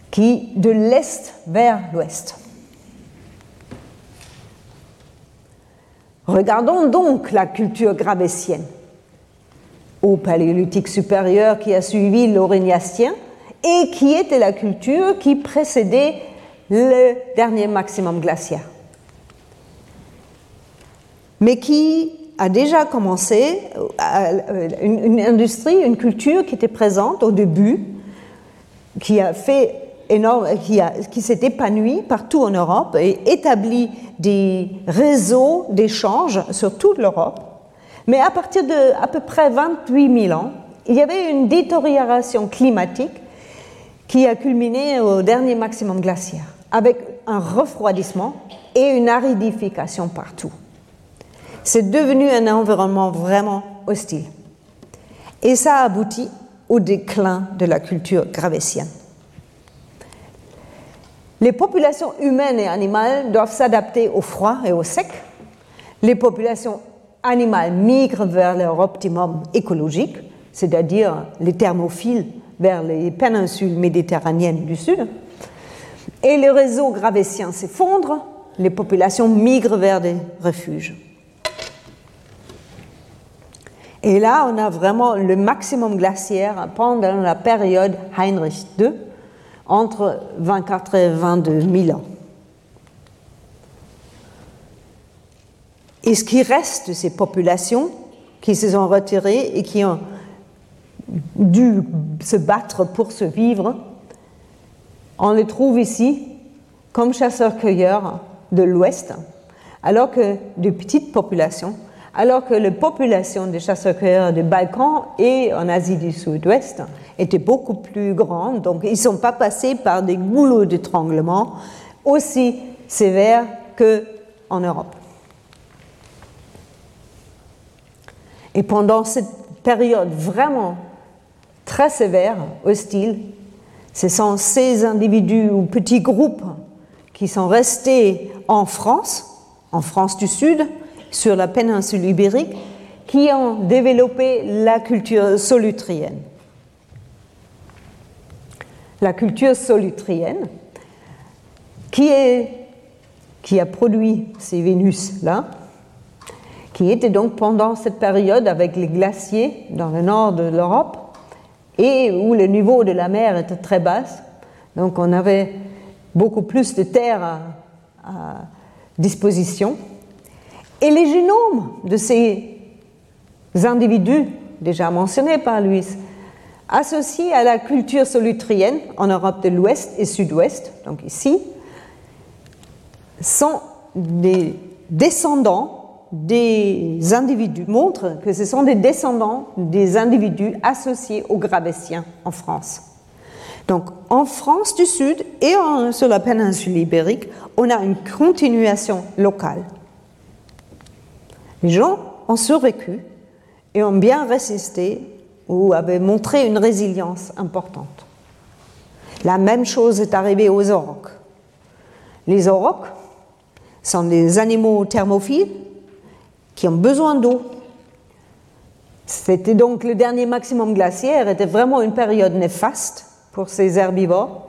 qui de l'est vers l'ouest. Regardons donc la culture gravétienne au paléolithique supérieur qui a suivi l'Aurignaciens et qui était la culture qui précédait le dernier maximum glaciaire. Mais qui a déjà commencé euh, une, industrie, une culture qui était présente au début, qui a qui s'est épanouie partout en Europe et établi des réseaux d'échanges sur toute l'Europe. Mais à partir de à peu près 28 000 ans, il y avait une détérioration climatique qui a culminé au dernier maximum glaciaire, avec un refroidissement et une aridification partout. C'est devenu un environnement vraiment hostile. Et ça a abouti au déclin de la culture gravétienne. Les populations humaines et animales doivent s'adapter au froid et au sec. Les populations animales migrent vers leur optimum écologique, c'est-à-dire les thermophiles vers les péninsules méditerranéennes du sud. Et les réseaux gravétiens s'effondrent, les populations migrent vers des refuges. Et là, on a vraiment le maximum glaciaire pendant la période Heinrich II, entre 24 et 22 000 ans. Et ce qui reste de ces populations qui se sont retirées et qui ont dû se battre pour se vivre, on les trouve ici comme chasseurs-cueilleurs de l'Ouest, alors que de petites populations, alors que les populations des chasseurs-cueilleurs des Balkans et en Asie du Sud-Ouest étaient beaucoup plus grandes, donc ils ne sont pas passés par des goulots d'étranglement aussi sévères qu'en Europe. Et pendant cette période vraiment très sévère, hostile. Ce sont ces individus ou petits groupes qui sont restés en France, en France du Sud, sur la péninsule ibérique, qui ont développé la culture solutrienne. La culture solutrienne, qui, est, qui a produit ces Vénus-là, qui était donc pendant cette période avec les glaciers dans le nord de l'Europe, et où le niveau de la mer était très bas. Donc on avait beaucoup plus de terre à, disposition. Et les génomes de ces individus, déjà mentionnés par Louis, associés à la culture solutrienne en Europe de l'Ouest et Sud-Ouest, donc ici, sont des descendants des individus, montrent que ce sont des descendants des individus associés aux Gravétiens en France. Donc en France du Sud et sur la péninsule ibérique, on a une continuation locale. Les gens ont survécu et ont bien résisté ou avaient montré une résilience importante. La même chose est arrivée aux aurochs. Les aurochs sont des animaux thermophiles qui ont besoin d'eau. C'était donc le dernier maximum glaciaire, était vraiment une période néfaste pour ces herbivores.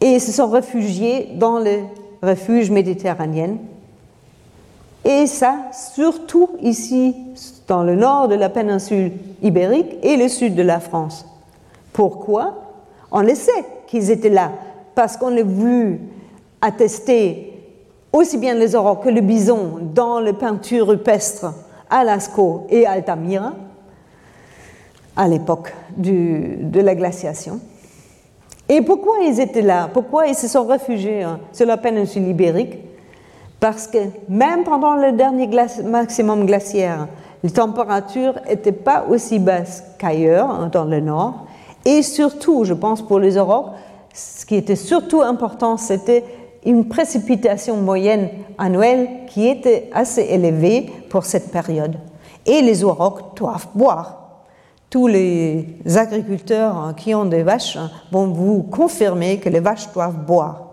Et ils se sont réfugiés dans les refuges méditerranéens. Et ça, surtout ici, dans le nord de la péninsule ibérique et le sud de la France. Pourquoi? On le sait qu'ils étaient là, parce qu'on a vu attester aussi bien les aurochs que le bison dans les peintures rupestres à Lascaux et Altamira à l'époque de la glaciation. Et pourquoi ils étaient là? Pourquoi ils se sont réfugiés hein, sur la péninsule ibérique? Parce que même pendant le dernier maximum glaciaire, les températures n'étaient pas aussi basses qu'ailleurs, hein, dans le nord. Et surtout, je pense pour les aurochs, ce qui était surtout important, c'était une précipitation moyenne annuelle qui était assez élevée pour cette période. Et les aurochs doivent boire. Tous les agriculteurs qui ont des vaches vont vous confirmer que les vaches doivent boire.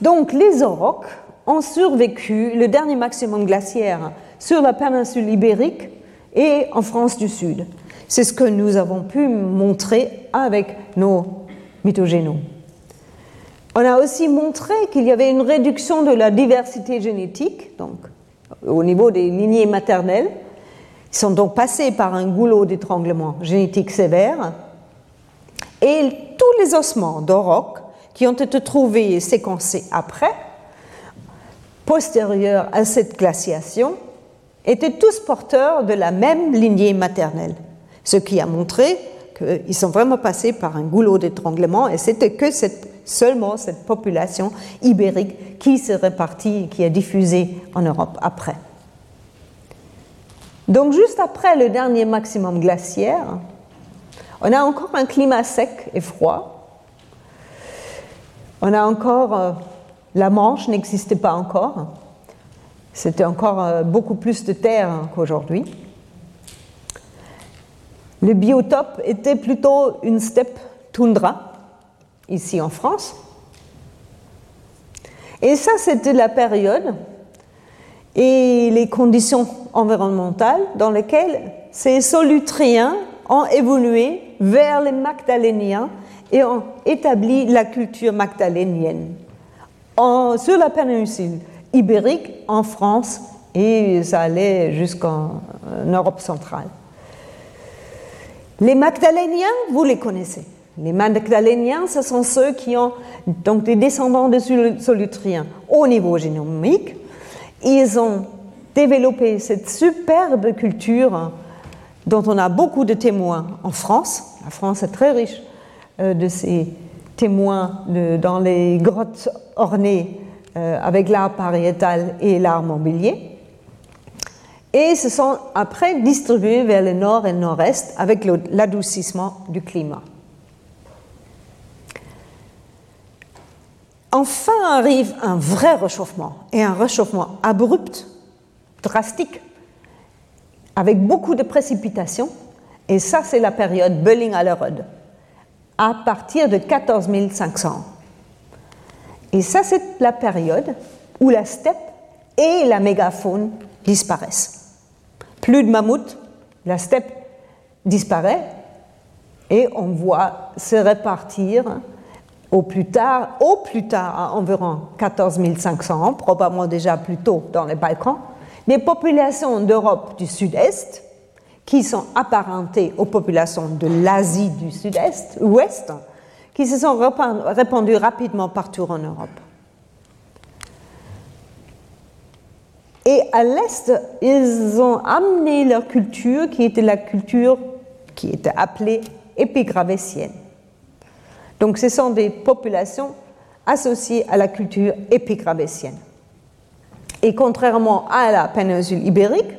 Donc les aurochs ont survécu le dernier maximum glaciaire sur la péninsule ibérique et en France du Sud. C'est ce que nous avons pu montrer avec nos mythogénomes. On a aussi montré qu'il y avait une réduction de la diversité génétique, donc au niveau des lignées maternelles. Ils sont donc passés par un goulot d'étranglement génétique sévère. Et tous les ossements d'Oroc qui ont été trouvés et séquencés après, postérieurs à cette glaciation, étaient tous porteurs de la même lignée maternelle, ce qui a montré qu'ils sont vraiment passés par un goulot d'étranglement et c'était que seulement cette population ibérique qui s'est répartie, qui a diffusé en Europe après. Donc juste après le dernier maximum glaciaire, on a encore un climat sec et froid. On a encore euh, la Manche n'existait pas encore. C'était encore euh, beaucoup plus de terre qu'aujourd'hui. Le biotope était plutôt une steppe toundra, ici en France. Et ça, c'était la période et les conditions environnementales dans lesquelles ces solutriens ont évolué vers les magdaléniens et ont établi la culture magdalénienne sur la péninsule ibérique, en France, et ça allait jusqu'en Europe centrale. Les Magdaléniens, vous les connaissez. Les Magdaléniens, ce sont ceux qui ont donc des descendants de Solutriens au niveau génomique. Ils ont développé cette superbe culture dont on a beaucoup de témoins en France. La France est très riche euh, de ces témoins dans les grottes ornées euh, avec l'art pariétal et l'art mobilier et se sont après distribués vers le nord et le nord-est avec l'adoucissement du climat. Enfin arrive un vrai réchauffement, et un réchauffement abrupt, drastique, avec beaucoup de précipitations, et ça c'est la période belling alerode à partir de 14 500. Et ça c'est la période où la steppe et la mégafaune disparaissent plus de mammouths, la steppe disparaît et on voit se répartir au plus tard, au plus tard à environ 14 500 ans, probablement déjà plus tôt dans les Balkans, des populations d'Europe du Sud-Est qui sont apparentées aux populations de l'Asie du Sud-Est, ouest, qui se sont répandues rapidement partout en Europe. Et à l'Est, ils ont amené leur culture, qui était la culture qui était appelée épigravétienne. Donc ce sont des populations associées à la culture épigravétienne. Et contrairement à la péninsule ibérique,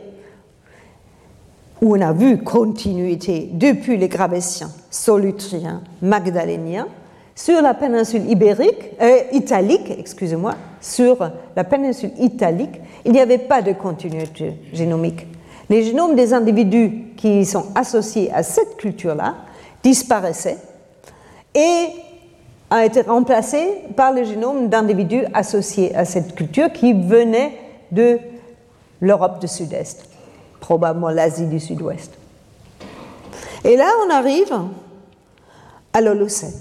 où on a vu continuité depuis les Gravétiens, Solutriens, Magdaléniens, sur la péninsule ibérique, euh, italique, excusez-moi, sur la péninsule italique, il n'y avait pas de continuité génomique. Les génomes des individus qui sont associés à cette culture-là disparaissaient et ont été remplacés par le génome d'individus associés à cette culture qui venaient de l'Europe du Sud-Est, probablement l'Asie du Sud-Ouest. Et là, on arrive à l'Holocène.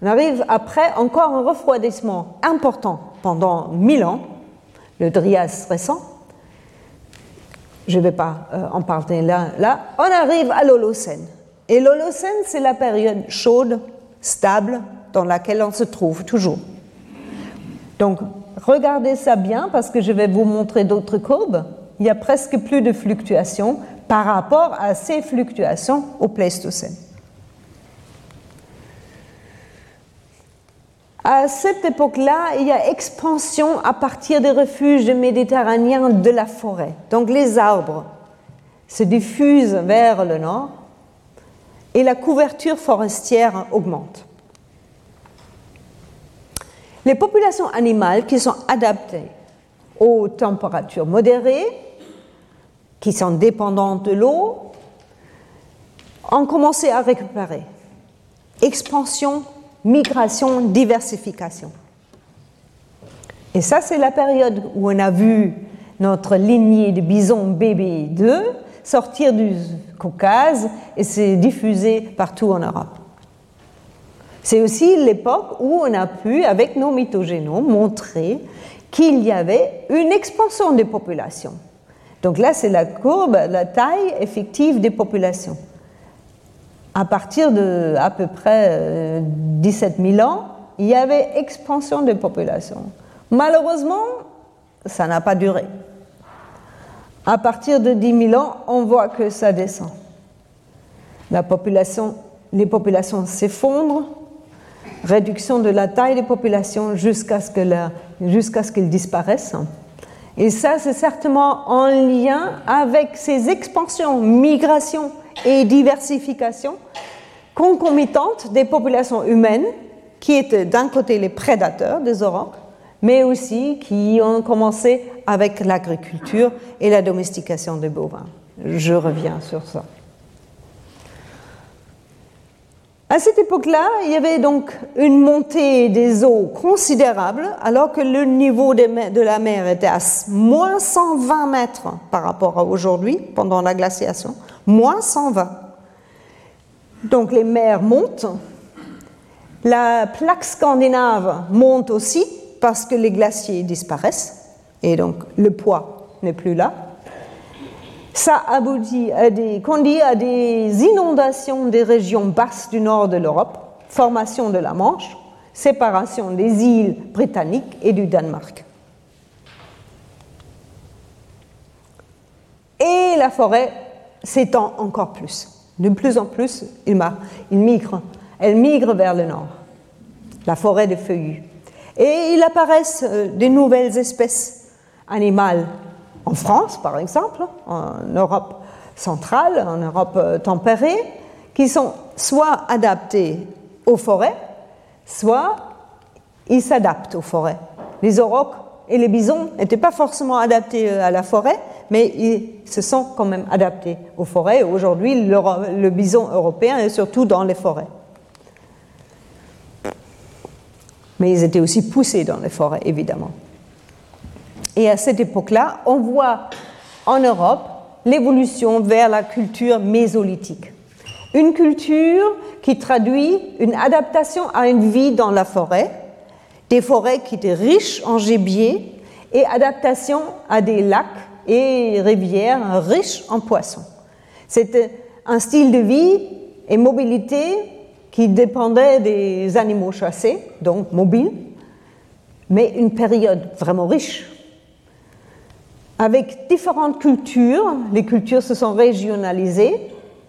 On arrive après encore un refroidissement important pendant mille ans, le Drias récent. Je ne vais pas euh, en parler là, là. On arrive à l'Holocène. Et l'Holocène, c'est la période chaude, stable, dans laquelle on se trouve toujours. Donc, regardez ça bien parce que je vais vous montrer d'autres courbes. Il y a presque plus de fluctuations par rapport à ces fluctuations au Pléistocène. À cette époque-là, il y a expansion à partir des refuges méditerranéens de la forêt. Donc les arbres se diffusent vers le nord et la couverture forestière augmente. Les populations animales qui sont adaptées aux températures modérées, qui sont dépendantes de l'eau, ont commencé à récupérer. Expansion, migration, diversification. Et ça, c'est la période où on a vu notre lignée de bisons BB2 sortir du Caucase et se diffuser partout en Europe. C'est aussi l'époque où on a pu, avec nos mythogénomes, montrer qu'il y avait une expansion des populations. Donc là, c'est la courbe, la taille effective des populations. À partir de à peu près 17 euh, 000 ans, il y avait expansion des populations. Malheureusement, ça n'a pas duré. À partir de 10 000 ans, on voit que ça descend. Les populations s'effondrent, réduction de la taille des populations jusqu'à ce qu'elles disparaissent. Et ça, c'est certainement en lien avec ces expansions, migrations et diversifications concomitantes des populations humaines qui étaient d'un côté les prédateurs des aurochs, mais aussi qui ont commencé avec l'agriculture et la domestication des bovins. Je reviens sur ça. À cette époque-là, il y avait donc une montée des eaux considérable, alors que le niveau de la mer était à moins 120 mètres par rapport à aujourd'hui, pendant la glaciation, moins 120. Donc les mers montent. La plaque scandinave monte aussi parce que les glaciers disparaissent, et donc le poids n'est plus là ça aboutit à des, conduit à des inondations des régions basses du nord de l'Europe, formation de la Manche, séparation des îles britanniques et du Danemark. Et la forêt s'étend encore plus. De plus en plus. Elle migre vers le nord, la forêt de feuillus. Et il apparaissent euh, de nouvelles espèces animales en France, par exemple, en Europe centrale, en Europe euh, tempérée, qui sont soit adaptés aux forêts, soit ils s'adaptent aux forêts. Les aurochs et les bisons n'étaient pas forcément adaptés euh, à la forêt, mais ils se sont quand même adaptés aux forêts. Aujourd'hui, le, le bison européen est surtout dans les forêts. Mais ils étaient aussi poussés dans les forêts, évidemment. Et à cette époque-là, on voit en Europe l'évolution vers la culture mésolithique. Une culture qui traduit une adaptation à une vie dans la forêt, des forêts qui étaient riches en gibier et adaptation à des lacs et rivières riches en poissons. C'était un style de vie et mobilité qui dépendait des animaux chassés, donc mobiles, mais une période vraiment riche avec différentes cultures. Les cultures se sont régionalisées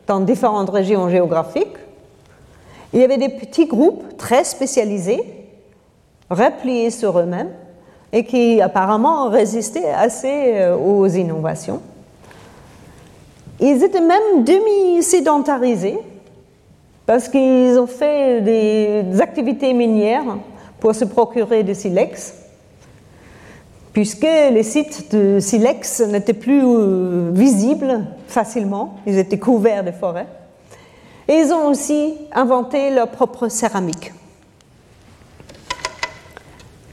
dans différentes régions géographiques. Il y avait des petits groupes très spécialisés, repliés sur eux-mêmes, et qui apparemment résistaient assez euh, aux innovations. Ils étaient même demi-sédentarisés, parce qu'ils ont fait des activités minières pour se procurer du silex puisque les sites de silex n'étaient plus euh, visibles facilement, ils étaient couverts de forêts. Et ils ont aussi inventé leur propre céramique.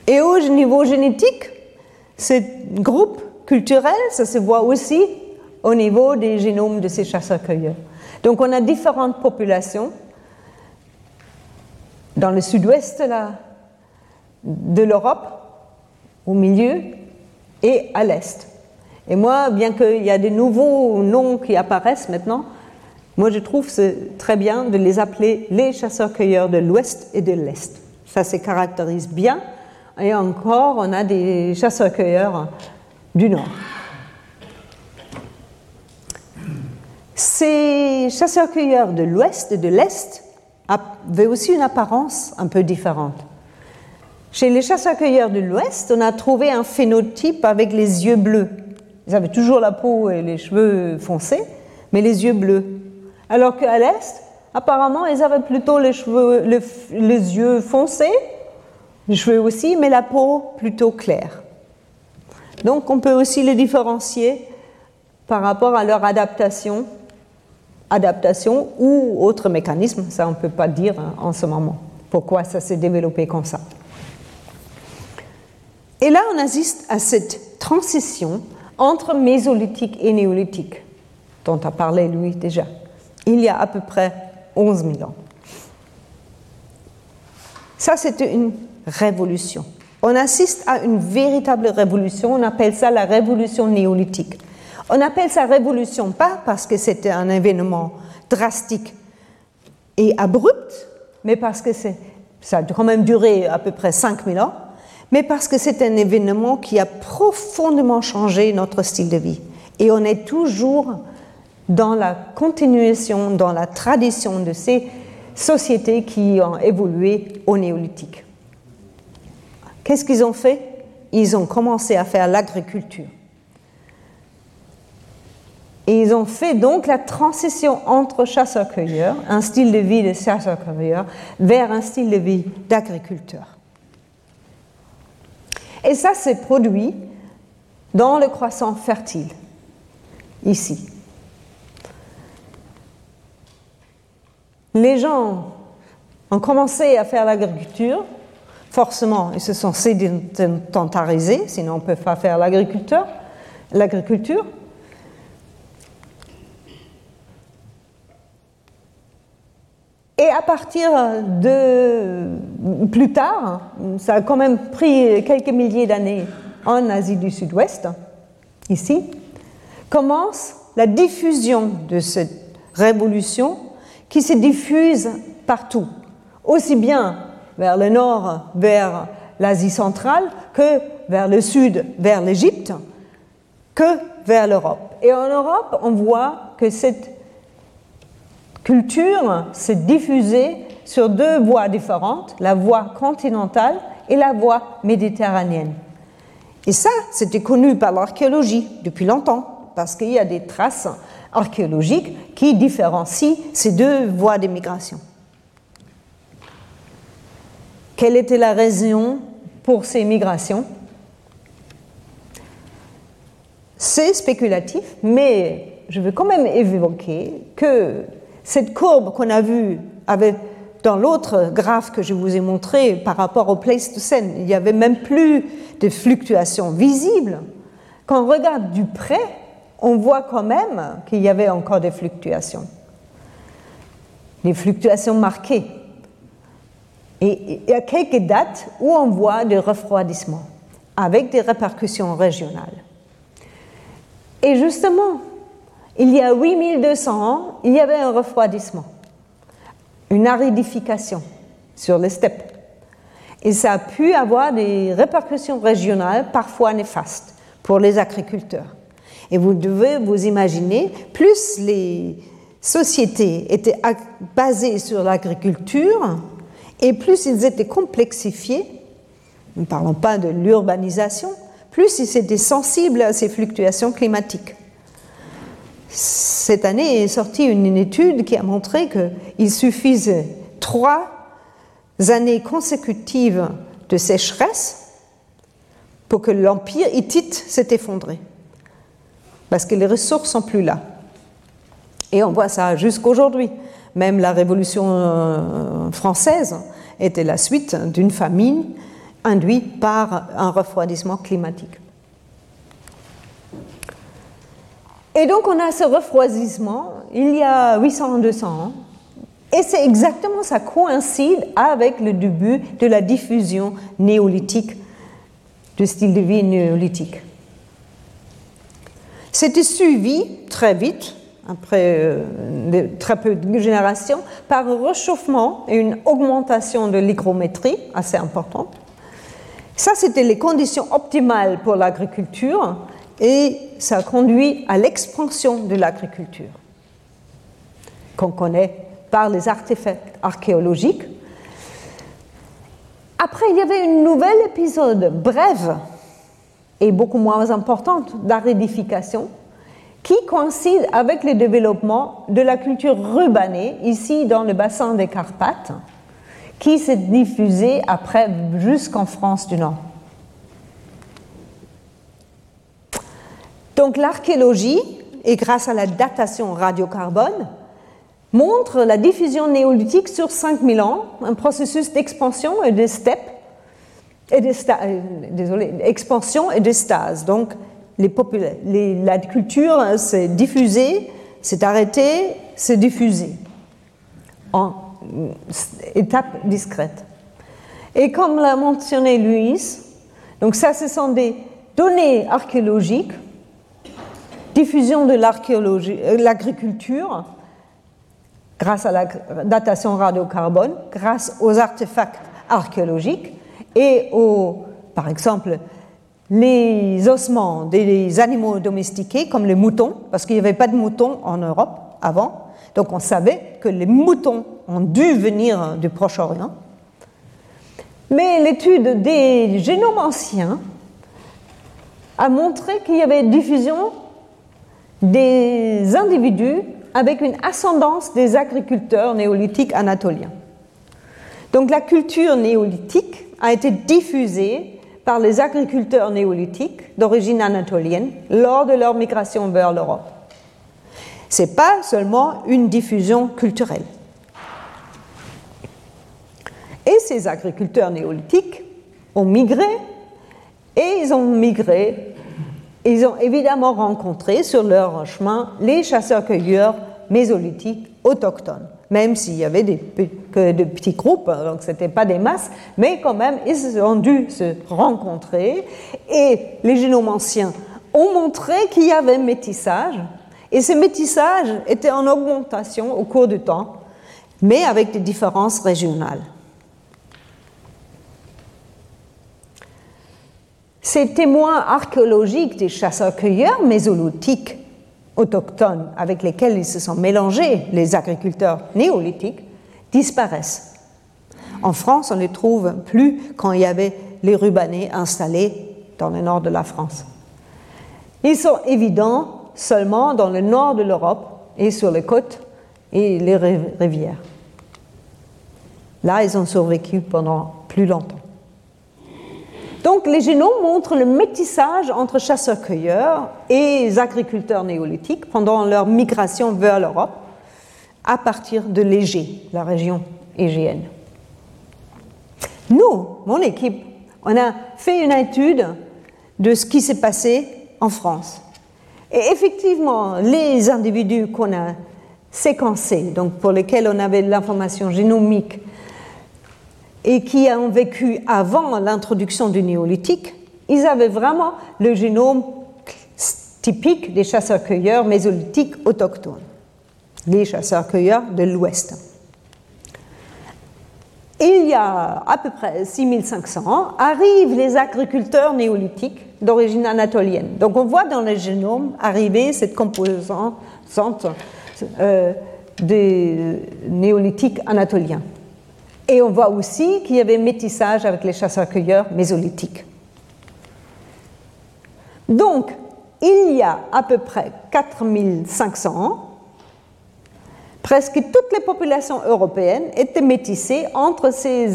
Et au niveau génétique, ce groupe culturel, ça se voit aussi au niveau des génomes de ces chasseurs-cueilleurs. Donc on a différentes populations. Dans le sud-ouest de l'Europe, au milieu et à l'est. Et moi, bien qu'il y a des nouveaux noms qui apparaissent maintenant, moi je trouve très bien de les appeler les chasseurs-cueilleurs de l'ouest et de l'est. Ça se caractérise bien. Et encore, on a des chasseurs-cueilleurs du nord. Ces chasseurs-cueilleurs de l'ouest et de l'est avaient aussi une apparence un peu différente. Chez les chasseurs-cueilleurs de l'Ouest, on a trouvé un phénotype avec les yeux bleus. Ils avaient toujours la peau et les cheveux foncés, mais les yeux bleus. Alors qu'à l'Est, apparemment, ils avaient plutôt les, cheveux, les yeux foncés, les cheveux aussi, mais la peau plutôt claire. Donc on peut aussi les différencier par rapport à leur adaptation, adaptation ou autre mécanisme, ça on ne peut pas dire hein, en ce moment, pourquoi ça s'est développé comme ça. Et là on assiste à cette transition entre mésolithique et néolithique, dont a parlé lui déjà, il y a à peu près 11 000 ans. Ça, c'était une révolution. On assiste à une véritable révolution, on appelle ça la révolution néolithique. On appelle ça révolution pas parce que c'était un événement drastique et abrupt, mais parce que ça a quand même duré à peu près 5000 ans, mais parce que c'est un événement qui a profondément changé notre style de vie. Et on est toujours dans la continuation, dans la tradition de ces sociétés qui ont évolué au néolithique. Qu'est-ce qu'ils ont fait? Ils ont commencé à faire l'agriculture. Et ils ont fait donc la transition entre chasseur-cueilleur, un style de vie de chasseur-cueilleur, vers un style de vie d'agriculteur. Et ça s'est produit dans le croissant fertile, ici. Les gens ont commencé à faire l'agriculture, forcément, ils se sont sédentarisés, sinon on ne peut pas faire l'agriculture. L'agriculture. Et à partir de plus tard, ça a quand même pris quelques milliers d'années en Asie du Sud-Ouest, ici, commence la diffusion de cette révolution qui se diffuse partout, aussi bien vers le nord, vers l'Asie centrale, que vers le sud, vers l'Égypte, que vers l'Europe. Et en Europe, on voit que cette culture s'est diffusée sur deux voies différentes, la voie continentale et la voie méditerranéenne. Et ça, c'était connu par l'archéologie depuis longtemps, parce qu'il y a des traces archéologiques qui différencient ces deux voies d'émigration. Quelle était la raison pour ces migrations? C'est spéculatif, mais je veux quand même évoquer que cette courbe qu'on a vue dans l'autre graphe que je vous ai montré par rapport au Pléistocène, il n'y avait même plus de fluctuations visibles. Quand on regarde du près, on voit quand même qu'il y avait encore des fluctuations. Des fluctuations marquées. Et il y a quelques dates où on voit des refroidissements avec des répercussions régionales. Et justement, il y a 8200 ans, il y avait un refroidissement, une aridification sur les steppes. Et ça a pu avoir des répercussions régionales parfois néfastes pour les agriculteurs. Et vous devez vous imaginer, plus les sociétés étaient basées sur l'agriculture, et plus ils étaient complexifiés, ne parlons pas de l'urbanisation, plus ils étaient sensibles à ces fluctuations climatiques. Cette année est sortie une étude qui a montré qu'il suffisait trois années consécutives de sécheresse pour que l'empire hittite s'est effondré, parce que les ressources sont plus là. Et on voit ça jusqu'aujourd'hui. Même la Révolution euh, française était la suite d'une famine induite par un refroidissement climatique. Et donc on a ce refroidissement il y a 800-200 ans, et c'est exactement ça coïncide avec le début de la diffusion néolithique, du style de vie néolithique. C'était suivi très vite, après euh, très peu de générations, par un réchauffement et une augmentation de l'hygrométrie assez importante. Ça, c'était les conditions optimales pour l'agriculture, et ça conduit à l'expansion de l'agriculture qu'on connaît par les artefacts archéologiques. Après, il y avait une nouvelle épisode brève et beaucoup moins importante d'aridification qui coïncide avec le développement de la culture rubanée ici dans le bassin des Carpates, qui s'est diffusée après jusqu'en France du Nord. Donc l'archéologie, et grâce à la datation radiocarbone, montre la diffusion néolithique sur 5000 ans, un processus d'expansion et de et euh, et de stase. Donc la culture s'est diffusée, s'est arrêtée, s'est diffusée en étape discrète. Et comme l'a mentionné Louise, donc ça ce sont des données archéologiques diffusion de euh, l'agriculture grâce à la datation radiocarbone, grâce aux artefacts archéologiques et aux, par exemple, les ossements des animaux domestiqués comme les moutons, parce qu'il n'y avait pas de moutons en Europe avant, donc on savait que les moutons ont dû venir du Proche-Orient. Mais l'étude des génomes anciens a montré qu'il y avait diffusion des individus avec une ascendance des agriculteurs néolithiques anatoliens. Donc la culture néolithique a été diffusée par les agriculteurs néolithiques d'origine anatolienne lors de leur migration vers l'Europe. Ce n'est pas seulement une diffusion culturelle. Et ces agriculteurs néolithiques ont migré et ils ont migré ils ont évidemment rencontré sur leur chemin les chasseurs-cueilleurs mésolithiques autochtones, même s'il y avait des, que de petits groupes, hein, donc ce n'était pas des masses, mais quand même, ils ont dû se rencontrer et les génomes anciens ont montré qu'il y avait métissage et ce métissage était en augmentation au cours du temps, mais avec des différences régionales. Ces témoins archéologiques des chasseurs-cueilleurs mésolithiques autochtones avec lesquels ils se sont mélangés, les agriculteurs néolithiques, disparaissent. En France, on ne les trouve plus quand il y avait les rubanés installés dans le nord de la France. Ils sont évidents seulement dans le nord de l'Europe et sur les côtes et les rivières. Là, ils ont survécu pendant plus longtemps. Donc les génomes montrent le métissage entre chasseurs-cueilleurs et agriculteurs néolithiques pendant leur migration vers l'Europe à partir de l'Égée, la région égéenne. Nous, mon équipe, on a fait une étude de ce qui s'est passé en France. Et effectivement, les individus qu'on a séquencés, donc pour lesquels on avait l'information génomique et qui ont vécu avant l'introduction du néolithique, ils avaient vraiment le génome typique des chasseurs-cueilleurs mésolithiques autochtones, les chasseurs-cueilleurs de l'Ouest. Il y a à peu près 6500 ans, arrivent les agriculteurs néolithiques d'origine anatolienne. Donc on voit dans le génome arriver cette composante euh, des néolithiques anatoliens. Et on voit aussi qu'il y avait métissage avec les chasseurs-cueilleurs mésolithiques. Donc, il y a à peu près 4500 ans, presque toutes les populations européennes étaient métissées entre ces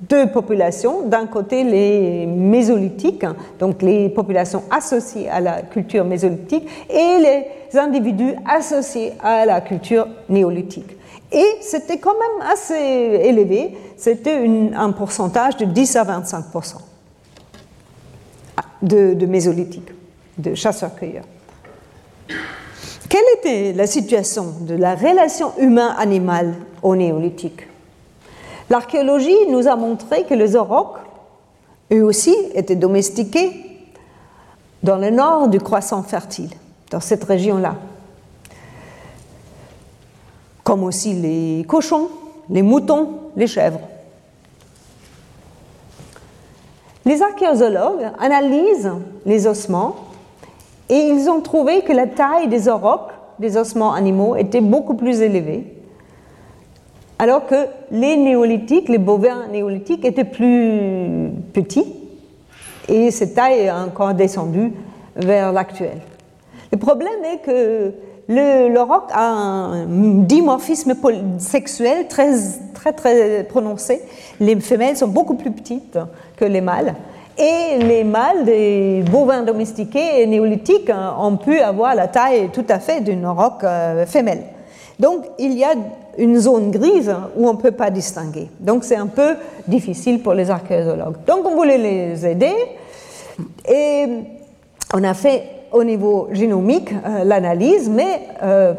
deux populations. D'un côté, les mésolithiques, donc les populations associées à la culture mésolithique, et les individus associés à la culture néolithique. Et c'était quand même assez élevé, c'était un pourcentage de 10 à 25 de, de mésolithique, de chasseurs-cueilleurs. Quelle était la situation de la relation humain-animal au néolithique? L'archéologie nous a montré que les aurochs, eux aussi, étaient domestiqués dans le nord du croissant fertile, dans cette région-là comme aussi les cochons, les moutons, les chèvres. Les archéologues analysent les ossements et ils ont trouvé que la taille des aurochs, des ossements animaux, était beaucoup plus élevée alors que les néolithiques, les bovins néolithiques étaient plus petits et cette taille est encore descendue vers l'actuel. Le problème est que le, roc a un dimorphisme sexuel très, très, très prononcé. Les femelles sont beaucoup plus petites que les mâles. Et les mâles des bovins domestiqués néolithiques ont pu avoir la taille tout à fait d'une roc euh, femelle. Donc il y a une zone grise où on ne peut pas distinguer. Donc c'est un peu difficile pour les archéologues. Donc on voulait les aider et on a fait au niveau génomique euh, l'analyse, mais euh,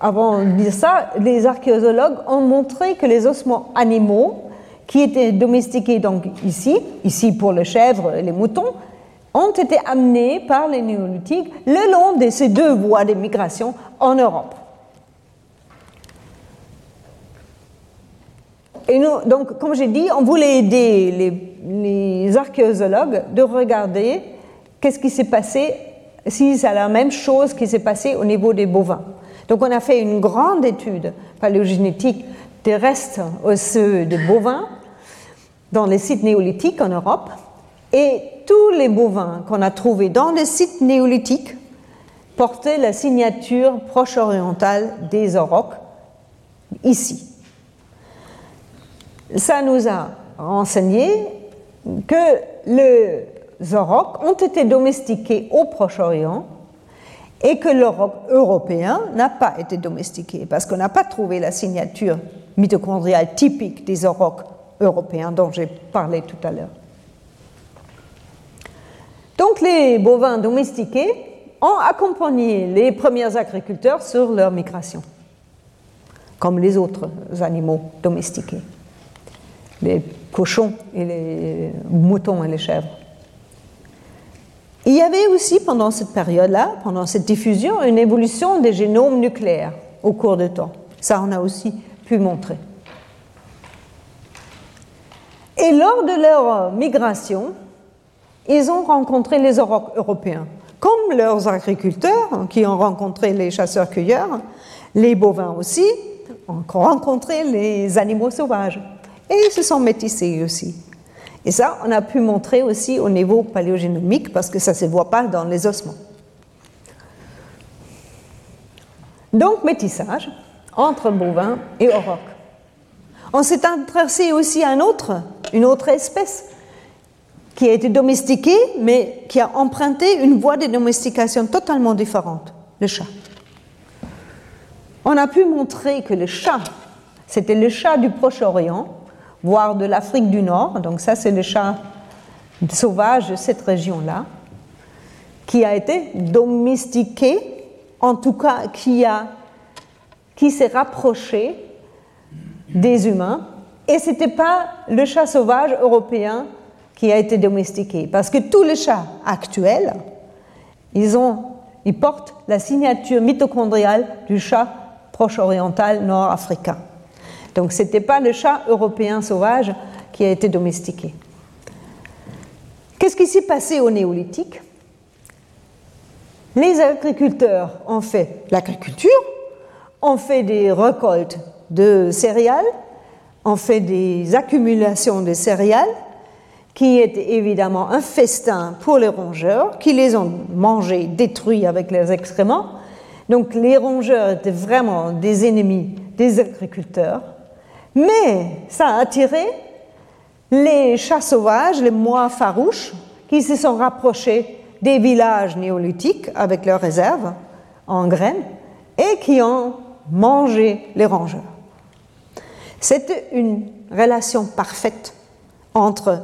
avant de dire ça, les archéologues ont montré que les ossements animaux qui étaient domestiqués donc ici, ici pour les chèvres et les moutons, ont été amenés par les néolithiques le long de ces deux voies de migration en Europe. Et donc, comme j'ai dit, on voulait aider les, les archéologues de regarder qu'est-ce qui s'est passé, si c'est la même chose qui s'est passée au niveau des bovins. Donc, on a fait une grande étude paléogénétique des restes osseux de bovins dans les sites néolithiques en Europe. Et tous les bovins qu'on a trouvés dans les sites néolithiques portaient la signature proche orientale des aurochs, ici. Ça nous a renseigné que les aurochs ont été domestiqués au Proche-Orient et que l'auroch européen n'a pas été domestiqué parce qu'on n'a pas trouvé la signature mitochondriale typique des aurochs européens dont j'ai parlé tout à l'heure. Donc les bovins domestiqués ont accompagné les premiers agriculteurs sur leur migration, comme les autres animaux domestiqués, les cochons et les moutons et les chèvres. Il y avait aussi pendant cette période-là, pendant cette diffusion, une évolution des génomes nucléaires au cours du temps. Ça, on a aussi pu montrer. Et lors de leur migration, ils ont rencontré les Européens, comme leurs agriculteurs qui ont rencontré les chasseurs-cueilleurs, les bovins aussi ont rencontré les animaux sauvages. Et ils se sont métissés aussi. Et ça, on a pu montrer aussi au niveau paléogénomique parce que ça ne se voit pas dans les ossements. Donc, métissage entre bovins et aurochs. On s'est intéressé aussi à une autre espèce qui a été domestiquée, mais qui a emprunté une voie de domestication totalement différente, le chat. On a pu montrer que le chat, c'était le chat du Proche-Orient, voire de l'Afrique du Nord, donc ça c'est le chat sauvage de cette région-là, qui a été domestiqué, en tout cas qui, s'est rapproché des humains, et ce n'était pas le chat sauvage européen qui a été domestiqué, parce que tous les chats actuels, ils, ils portent la signature mitochondriale du chat proche-oriental nord-africain. Donc ce n'était pas le chat européen sauvage qui a été domestiqué. Qu'est-ce qui s'est passé au néolithique? Les agriculteurs ont fait l'agriculture, ont fait des récoltes de céréales, ont fait des accumulations de céréales, qui étaient évidemment un festin pour les rongeurs, qui les ont mangés, détruits avec leurs excréments. Donc les rongeurs étaient vraiment des ennemis des agriculteurs. Mais ça a attiré les chats sauvages, les mois farouches, qui se sont rapprochés des villages néolithiques avec leurs réserves en graines et qui ont mangé les rongeurs. C'était une relation parfaite entre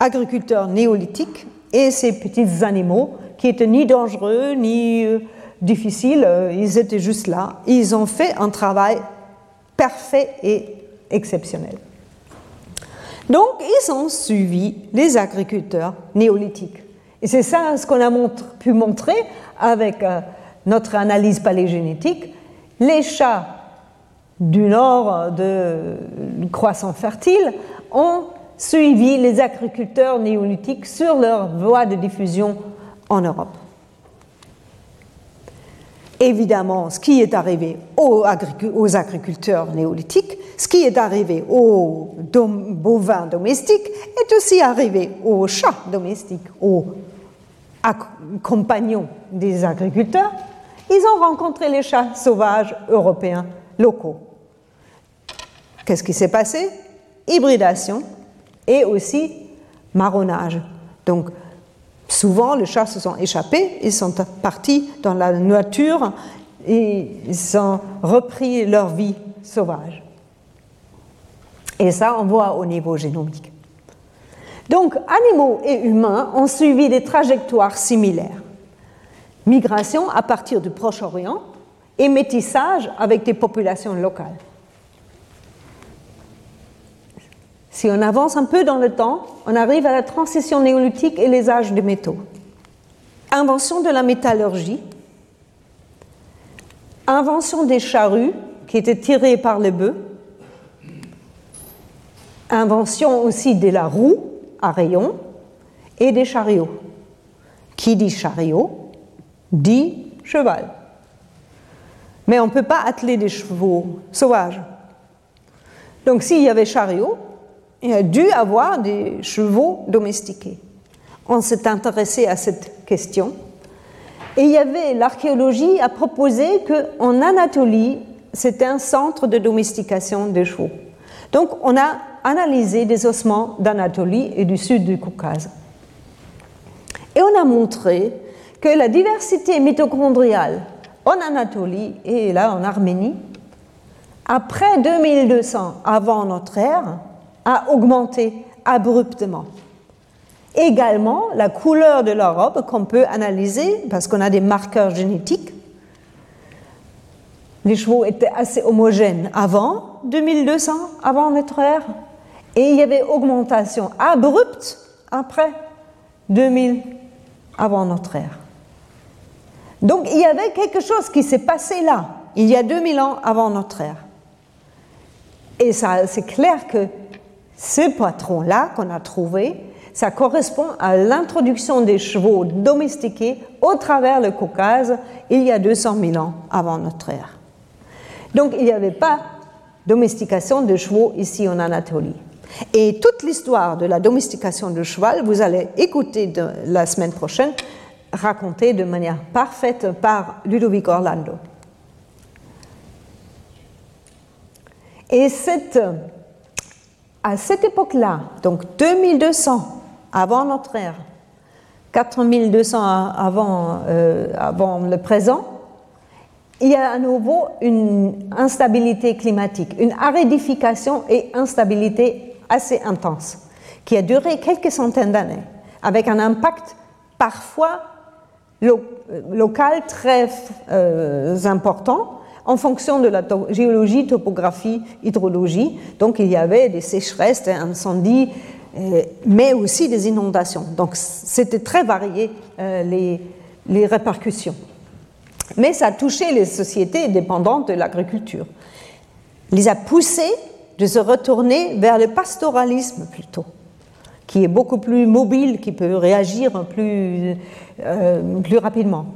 agriculteurs néolithiques et ces petits animaux qui étaient ni dangereux ni euh, difficiles, euh, ils étaient juste là. Ils ont fait un travail parfait et exceptionnel. Donc, ils ont suivi les agriculteurs néolithiques. Et c'est ça ce qu'on a pu montrer avec euh, notre analyse paléogénétique. Les chats du nord de croissant fertile ont suivi les agriculteurs néolithiques sur leur voie de diffusion en Europe. Évidemment ce qui est arrivé aux, agriculteurs néolithiques, ce qui est arrivé aux bovins domestiques est aussi arrivé aux chats domestiques, aux compagnons des agriculteurs. Ils ont rencontré les chats sauvages européens locaux. Qu'est-ce qui s'est passé? Hybridation et aussi marronnage. Donc, souvent, les chats se sont échappés, ils sont partis dans la nature et ils ont repris leur vie sauvage. Et ça, on voit au niveau génomique. Donc, animaux et humains ont suivi des trajectoires similaires. Migration à partir du Proche-Orient et métissage avec des populations locales. Si on avance un peu dans le temps, on arrive à la transition néolithique et les âges de métaux. Invention de la métallurgie, invention des charrues qui étaient tirées par les bœufs, invention aussi de la roue à rayons et des chariots. Qui dit chariot dit cheval. Mais on ne peut pas atteler des chevaux sauvages. Donc s'il y avait chariot, a dû avoir des chevaux domestiqués. On s'est intéressé à cette question. Et il y avait l'archéologie a proposé qu'en Anatolie, c'était un centre de domestication des chevaux. Donc on a analysé des ossements d'Anatolie et du sud du Caucase. Et on a montré que la diversité mitochondriale en Anatolie et là en Arménie, après 2200 avant notre ère, a augmenté abruptement. Également, la couleur de la robe qu'on peut analyser parce qu'on a des marqueurs génétiques. Les chevaux étaient assez homogènes avant 2200, avant notre ère, et il y avait augmentation abrupte après 2000 avant notre ère. Donc il y avait quelque chose qui s'est passé là, il y a 2000 ans avant notre ère. Et ça, c'est clair que ce patron-là qu'on a trouvé, ça correspond à l'introduction des chevaux domestiqués au travers le Caucase il y a 200 000 ans avant notre ère. Donc il n'y avait pas domestication de chevaux ici en Anatolie. Et toute l'histoire de la domestication du cheval, vous allez écouter la semaine prochaine, racontée de manière parfaite par Ludovic Orlando. Et cette à cette époque-là, donc 2200 avant notre ère, 4200 avant, euh, avant le présent, il y a à nouveau une instabilité climatique, une aridification et instabilité assez intense, qui a duré quelques centaines d'années, avec un impact parfois local très euh, important, en fonction de la géologie, topographie, hydrologie. Donc il y avait des sécheresses, des incendies, euh, mais aussi des inondations. Donc c'était très varié euh, les, les répercussions. Mais ça a touché les sociétés dépendantes de l'agriculture. Les a poussées de se retourner vers le pastoralisme plutôt, qui est beaucoup plus mobile, qui peut réagir plus, euh, plus rapidement.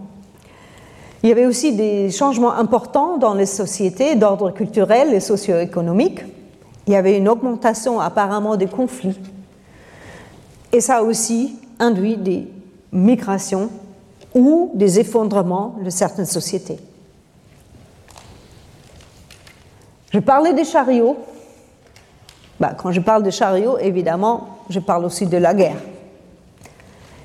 Il y avait aussi des changements importants dans les sociétés d'ordre culturel et socio-économique. Il y avait une augmentation apparemment des conflits. Et ça aussi induit des migrations ou des effondrements de certaines sociétés. Je parlais des chariots. Bah, quand je parle des chariots, évidemment, je parle aussi de la guerre.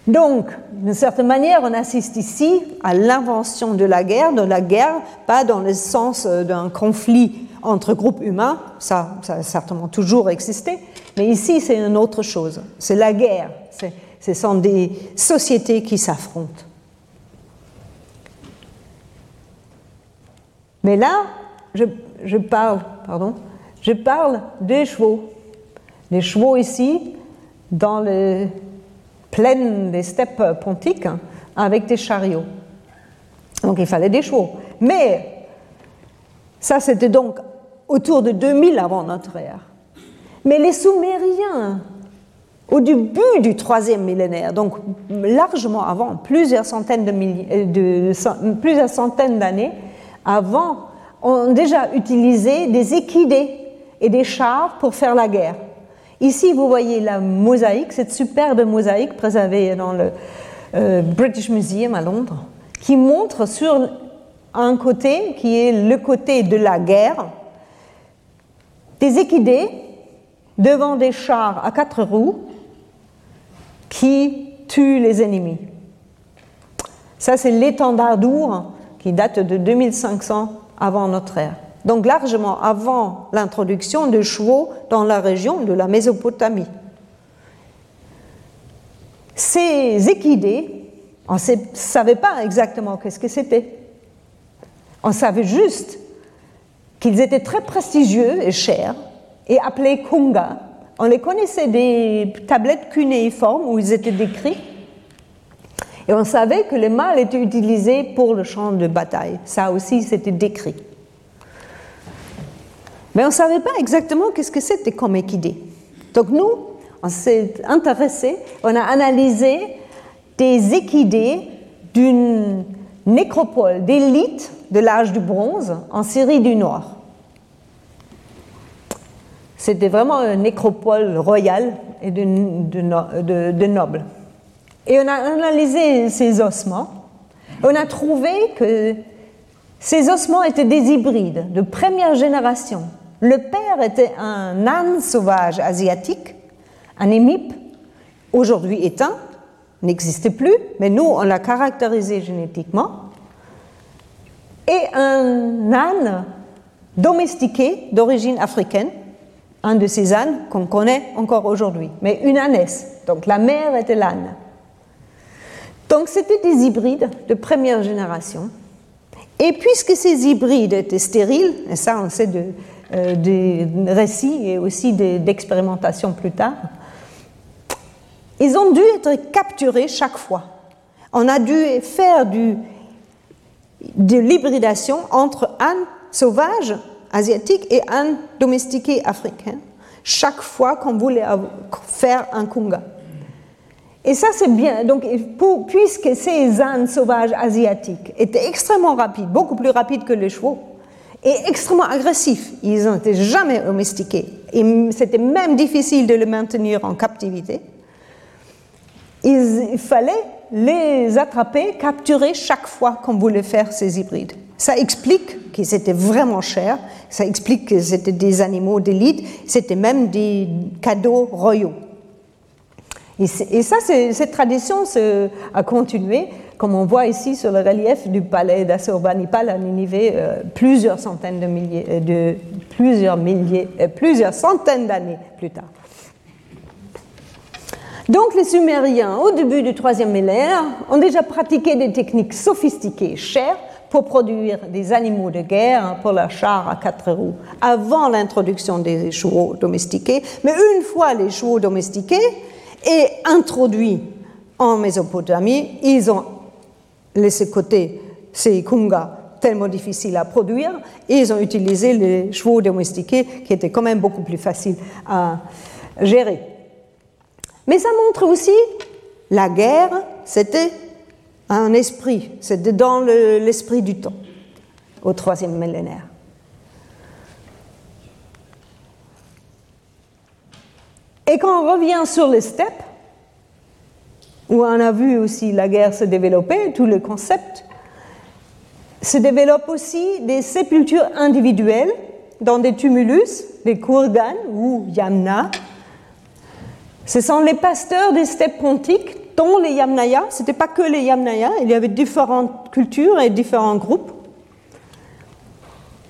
Donc, d'une certaine manière, on assiste ici à l'invention de la guerre, de la guerre, pas dans le sens euh, d'un conflit entre groupes humains, ça, ça, a certainement toujours existé, mais ici c'est une autre chose, c'est la guerre, ce sont des sociétés qui s'affrontent. Mais là, je, parle, pardon, je parle des chevaux. Les chevaux ici, dans le pleine des steppes pontiques avec des chariots. Donc il fallait des chevaux. Mais ça, c'était donc autour de 2000 avant notre ère. Mais les Sumériens, au début du troisième millénaire, donc largement avant, plusieurs centaines de plusieurs centaines d'années avant, ont déjà utilisé des équidés et des chars pour faire la guerre. Ici, vous voyez la mosaïque, cette superbe mosaïque préservée dans le euh, British Museum à Londres, qui montre sur un côté, qui est le côté de la guerre, des équidés devant des chars à quatre roues qui tuent les ennemis. Ça, c'est l'étendard d'Our qui date de 2500 avant notre ère. Donc largement avant l'introduction de chevaux dans la région de la Mésopotamie. Ces équidés, on ne savait pas exactement qu'est-ce que c'était. On savait juste qu'ils étaient très prestigieux et chers et appelés kunga. On les connaissait des tablettes cunéiformes où ils étaient décrits. Et on savait que les mâles étaient utilisés pour le champ de bataille. Ça aussi, c'était décrit. Mais on ne savait pas exactement qu'est-ce que c'était comme équidé. Donc nous, on s'est intéressé, on a analysé des équidés d'une nécropole d'élite de l'âge du bronze en Syrie du Nord. C'était vraiment une nécropole royale et de, de, nobles. Et on a analysé ces ossements. On a trouvé que ces ossements étaient des hybrides de première génération. Le père était un âne sauvage asiatique, un émipe, aujourd'hui éteint, n'existait plus, mais nous, on l'a caractérisé génétiquement. Et un âne domestiqué d'origine africaine, un de ces ânes qu'on connaît encore aujourd'hui, mais une ânesse. Donc la mère était l'âne. Donc c'était des hybrides de première génération. Et puisque ces hybrides étaient stériles, et ça on sait de, des récits et aussi d'expérimentations plus tard, ils ont dû être capturés chaque fois. On a dû faire de l'hybridation entre un sauvage asiatique et un domestiqué africain chaque fois qu'on voulait faire un kunga. Et ça, c'est bien. Donc, puisque ces ânes sauvages asiatiques étaient extrêmement rapides, beaucoup plus rapides que les chevaux, et extrêmement agressifs, ils n'étaient jamais domestiqués, et c'était même difficile de les maintenir en captivité, il fallait les attraper, capturer chaque fois qu'on voulait faire ces hybrides. Ça explique qu'ils étaient vraiment chers, ça explique que c'était des animaux d'élite, c'était même des cadeaux royaux. Et, ça, cette tradition a continué, comme on voit ici sur le relief du palais d'Assurbanipal à Ninive, euh, plusieurs centaines de milliers, euh, de plusieurs milliers, euh, plusieurs centaines d'années plus tard. Donc les Sumériens, au début du troisième millénaire, ont déjà pratiqué des techniques sophistiquées, chères, pour produire des animaux de guerre pour leurs chars à quatre roues, avant l'introduction des chevaux domestiqués. Mais une fois les chevaux domestiqués, et introduits en Mésopotamie, ils ont laissé côté ces kungas tellement difficiles à produire et ils ont utilisé les chevaux domestiqués qui étaient quand même beaucoup plus faciles à gérer. Mais ça montre aussi la guerre, c'était un esprit, c'était dans l'esprit du temps au troisième millénaire. Et quand on revient sur les steppes, où on a vu aussi la guerre se développer, tout le concept, se développent aussi des sépultures individuelles dans des tumulus, des kurgans ou yamna. Ce sont les pasteurs des steppes pontiques, dont les yamnayas. Ce n'était pas que les yamnayas, il y avait différentes cultures et différents groupes,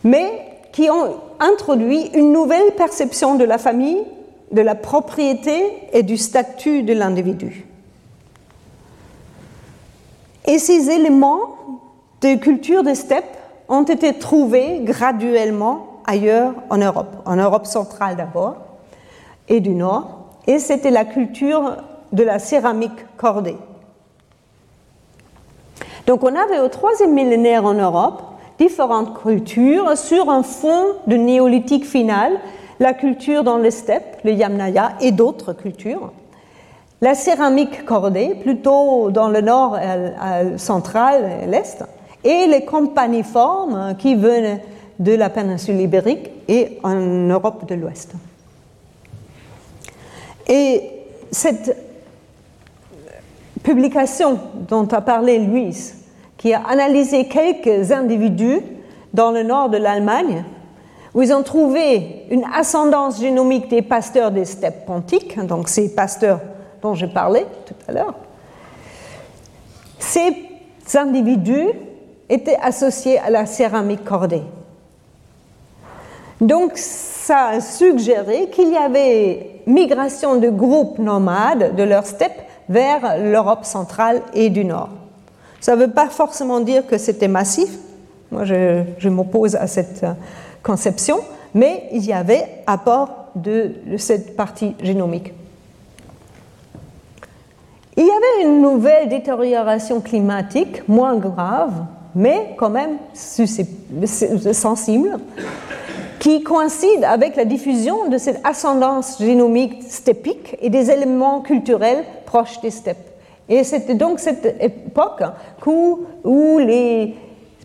mais qui ont introduit une nouvelle perception de la famille de la propriété et du statut de l'individu. Et ces éléments de culture des steppes ont été trouvés graduellement ailleurs en Europe, en Europe centrale d'abord et du Nord, et c'était la culture de la céramique cordée. Donc on avait au troisième millénaire en Europe différentes cultures sur un fond de néolithique final la culture dans les steppes, le Yamnaya et d'autres cultures. la céramique cordée, plutôt dans le nord central et l'est, et les compagniformes qui venaient de la péninsule ibérique et en Europe de l'Ouest. Et cette publication dont a parlé Louise, qui a analysé quelques individus dans le nord de l'Allemagne, où ils ont trouvé une ascendance génomique des pasteurs des steppes pontiques, donc ces pasteurs dont je parlais tout à l'heure. Ces individus étaient associés à la céramique cordée. Donc, ça a suggéré qu'il y avait migration de groupes nomades de leur steppe vers l'Europe centrale et du Nord. Ça ne veut pas forcément dire que c'était massif. Moi, je m'oppose à cette conception, mais il y avait apport de, cette partie génomique. Il y avait une nouvelle détérioration climatique, moins grave, mais quand même sensible, qui coïncide avec la diffusion de cette ascendance génomique steppique et des éléments culturels proches des steppes. Et c'était donc cette époque où, les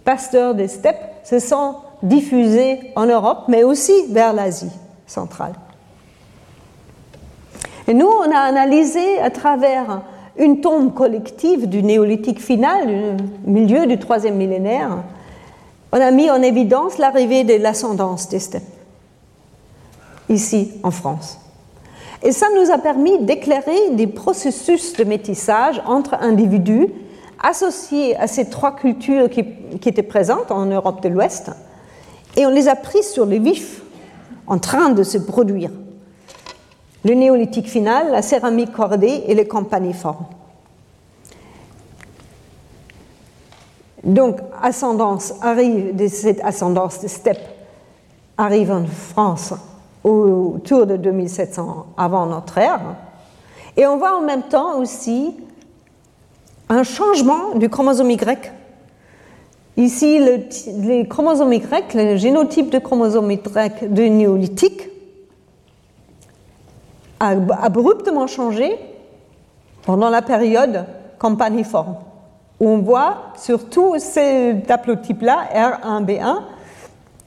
pasteurs des steppes se sont diffusés en Europe, mais aussi vers l'Asie centrale. Et nous, on a analysé à travers une tombe collective du néolithique final, du milieu du troisième millénaire, on a mis en évidence l'arrivée de l'ascendance des steppes, ici en France. Et ça nous a permis d'éclairer des processus de métissage entre individus associés à ces trois cultures qui étaient présentes en Europe de l'Ouest, et on les a pris sur le vif, en train de se produire. Le néolithique final, la céramique cordée et les campaniformes. Donc, ascendance arrive, cette ascendance de steppe arrive en France autour de 2700 avant notre ère. Et on voit en même temps aussi un changement du chromosome Y. Ici, le, les chromosomes Y, le génotype de chromosome Y de néolithique, a abruptement changé pendant la période campaniforme on voit surtout ces haplotypes-là, R1B1,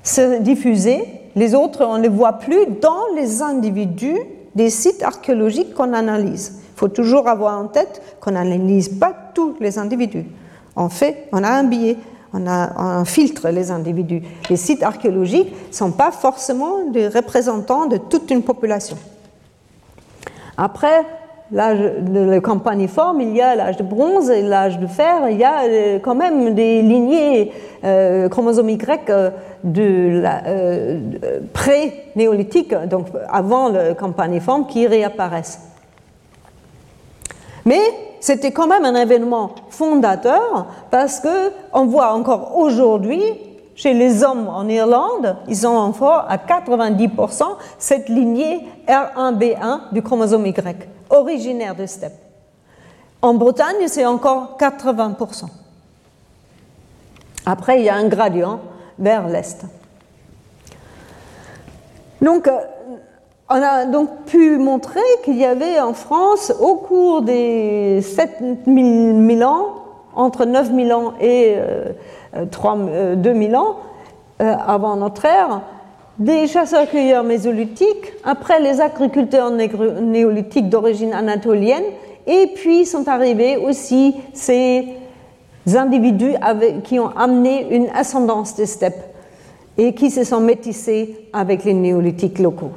se diffuser. Les autres, on ne les voit plus dans les individus des sites archéologiques qu'on analyse. Il faut toujours avoir en tête qu'on n'analyse pas tous les individus. En fait, on a un biais, on, filtre les individus. Les sites archéologiques ne sont pas forcément des représentants de toute une population. Après, l'âge de campaniforme, il y a l'âge de bronze et l'âge de fer, il y a euh, quand même des lignées euh, chromosomes Y euh, la pré-néolithique, donc avant le campaniforme, qui réapparaissent. Mais c'était quand même un événement fondateur parce que on voit encore aujourd'hui chez les hommes en Irlande, ils ont encore à 90% cette lignée R1B1 du chromosome Y originaire de steppe. En Bretagne, c'est encore 80%. Après, il y a un gradient vers l'est. Donc, euh, on a donc pu montrer qu'il y avait en France, au cours des 7000 ans, entre 9000 ans et 2000 euh, ans, euh, avant notre ère, des chasseurs-cueilleurs mésolithiques, après les agriculteurs néolithiques d'origine anatolienne, et puis sont arrivés aussi ces individus qui ont amené une ascendance des steppes et qui se sont métissés avec les néolithiques locaux.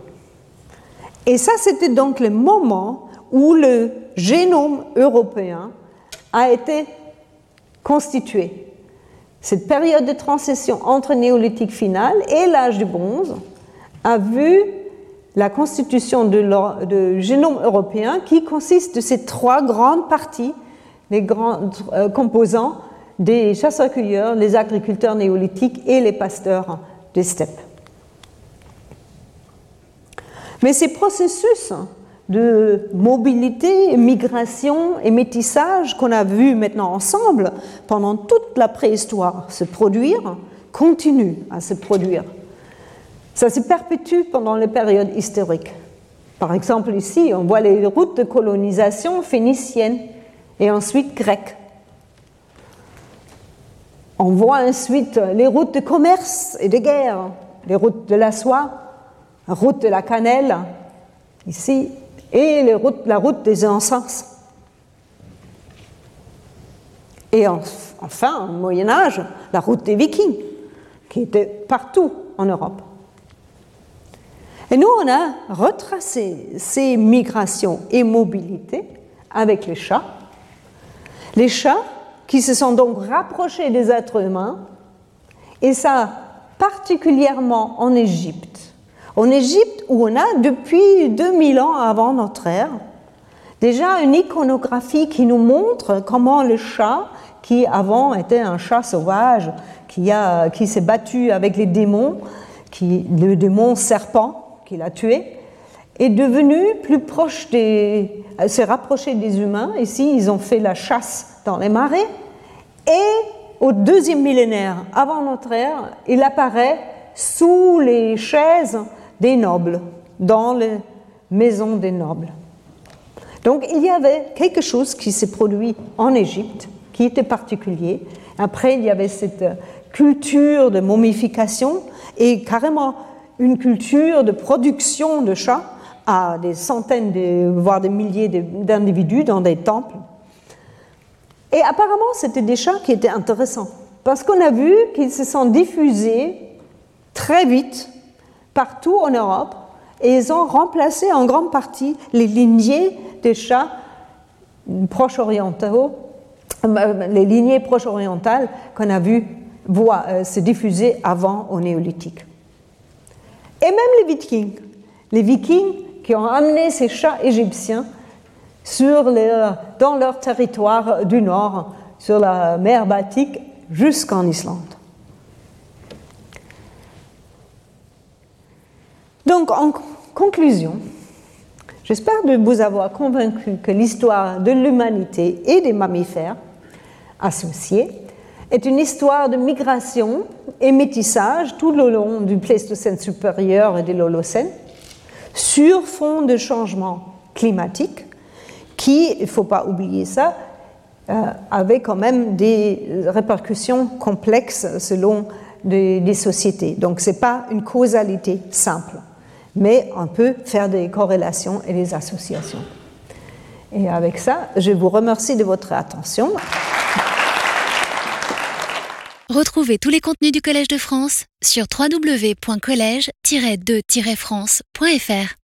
Et ça, c'était donc le moment où le génome européen a été constitué cette période de transition entre néolithique final et l'âge du bronze a vu la constitution du génome européen qui consiste de ces trois grandes parties, les grands euh, composants des chasseurs-cueilleurs, les agriculteurs néolithiques et les pasteurs des steppes. Mais ces processus de mobilité, migration et métissage qu'on a vu maintenant ensemble pendant toute la préhistoire se produire, continue à se produire. Ça se perpétue pendant les périodes historiques. Par exemple, ici, on voit les routes de colonisation phéniciennes et ensuite grecques. On voit ensuite les routes de commerce et de guerre, les routes de la soie, route de la cannelle, ici, et la route des encens. Et enfin, au Moyen Âge, la route des Vikings, qui était partout en Europe. Et nous, on a retracé ces migrations et mobilités avec les chats. Les chats qui se sont donc rapprochés des êtres humains, et ça particulièrement en Égypte. En Égypte, où on a depuis 2000 ans avant notre ère, déjà une iconographie qui nous montre comment le chat, qui avant était un chat sauvage, qui, qui s'est battu avec les démons, le démon serpent qu'il a tué, est devenu plus proche des, s'est rapproché des humains. Ici, ils ont fait la chasse dans les marais. Et au deuxième millénaire avant notre ère, il apparaît sous les chaises des nobles, dans les maisons des nobles. Donc il y avait quelque chose qui s'est produit en Égypte, qui était particulier. Après, il y avait cette culture de momification et carrément une culture de production de chats à des centaines, voire des milliers d'individus dans des temples. Et apparemment, c'était des chats qui étaient intéressants, parce qu'on a vu qu'ils se sont diffusés très vite partout en Europe, et ils ont remplacé en grande partie les lignées des chats proches orientaux, euh, les lignées proches orientales qu'on a vu euh, se diffuser avant au néolithique. Et même les vikings, les vikings qui ont amené ces chats égyptiens dans leur territoire du nord, sur la mer Baltique jusqu'en Islande. Donc, en conclusion, j'espère de vous avoir convaincu que l'histoire de l'humanité et des mammifères associés est une histoire de migration et métissage tout le long du Pléistocène supérieur et de l'Holocène, sur fond de changement climatique qui, il ne faut pas oublier ça, euh, avait quand même des répercussions complexes selon des, sociétés. Donc ce n'est pas une causalité simple, mais on peut faire des corrélations et des associations. Et avec ça, je vous remercie de votre attention. Retrouvez tous les contenus du Collège de France sur www.colège-2-france.fr.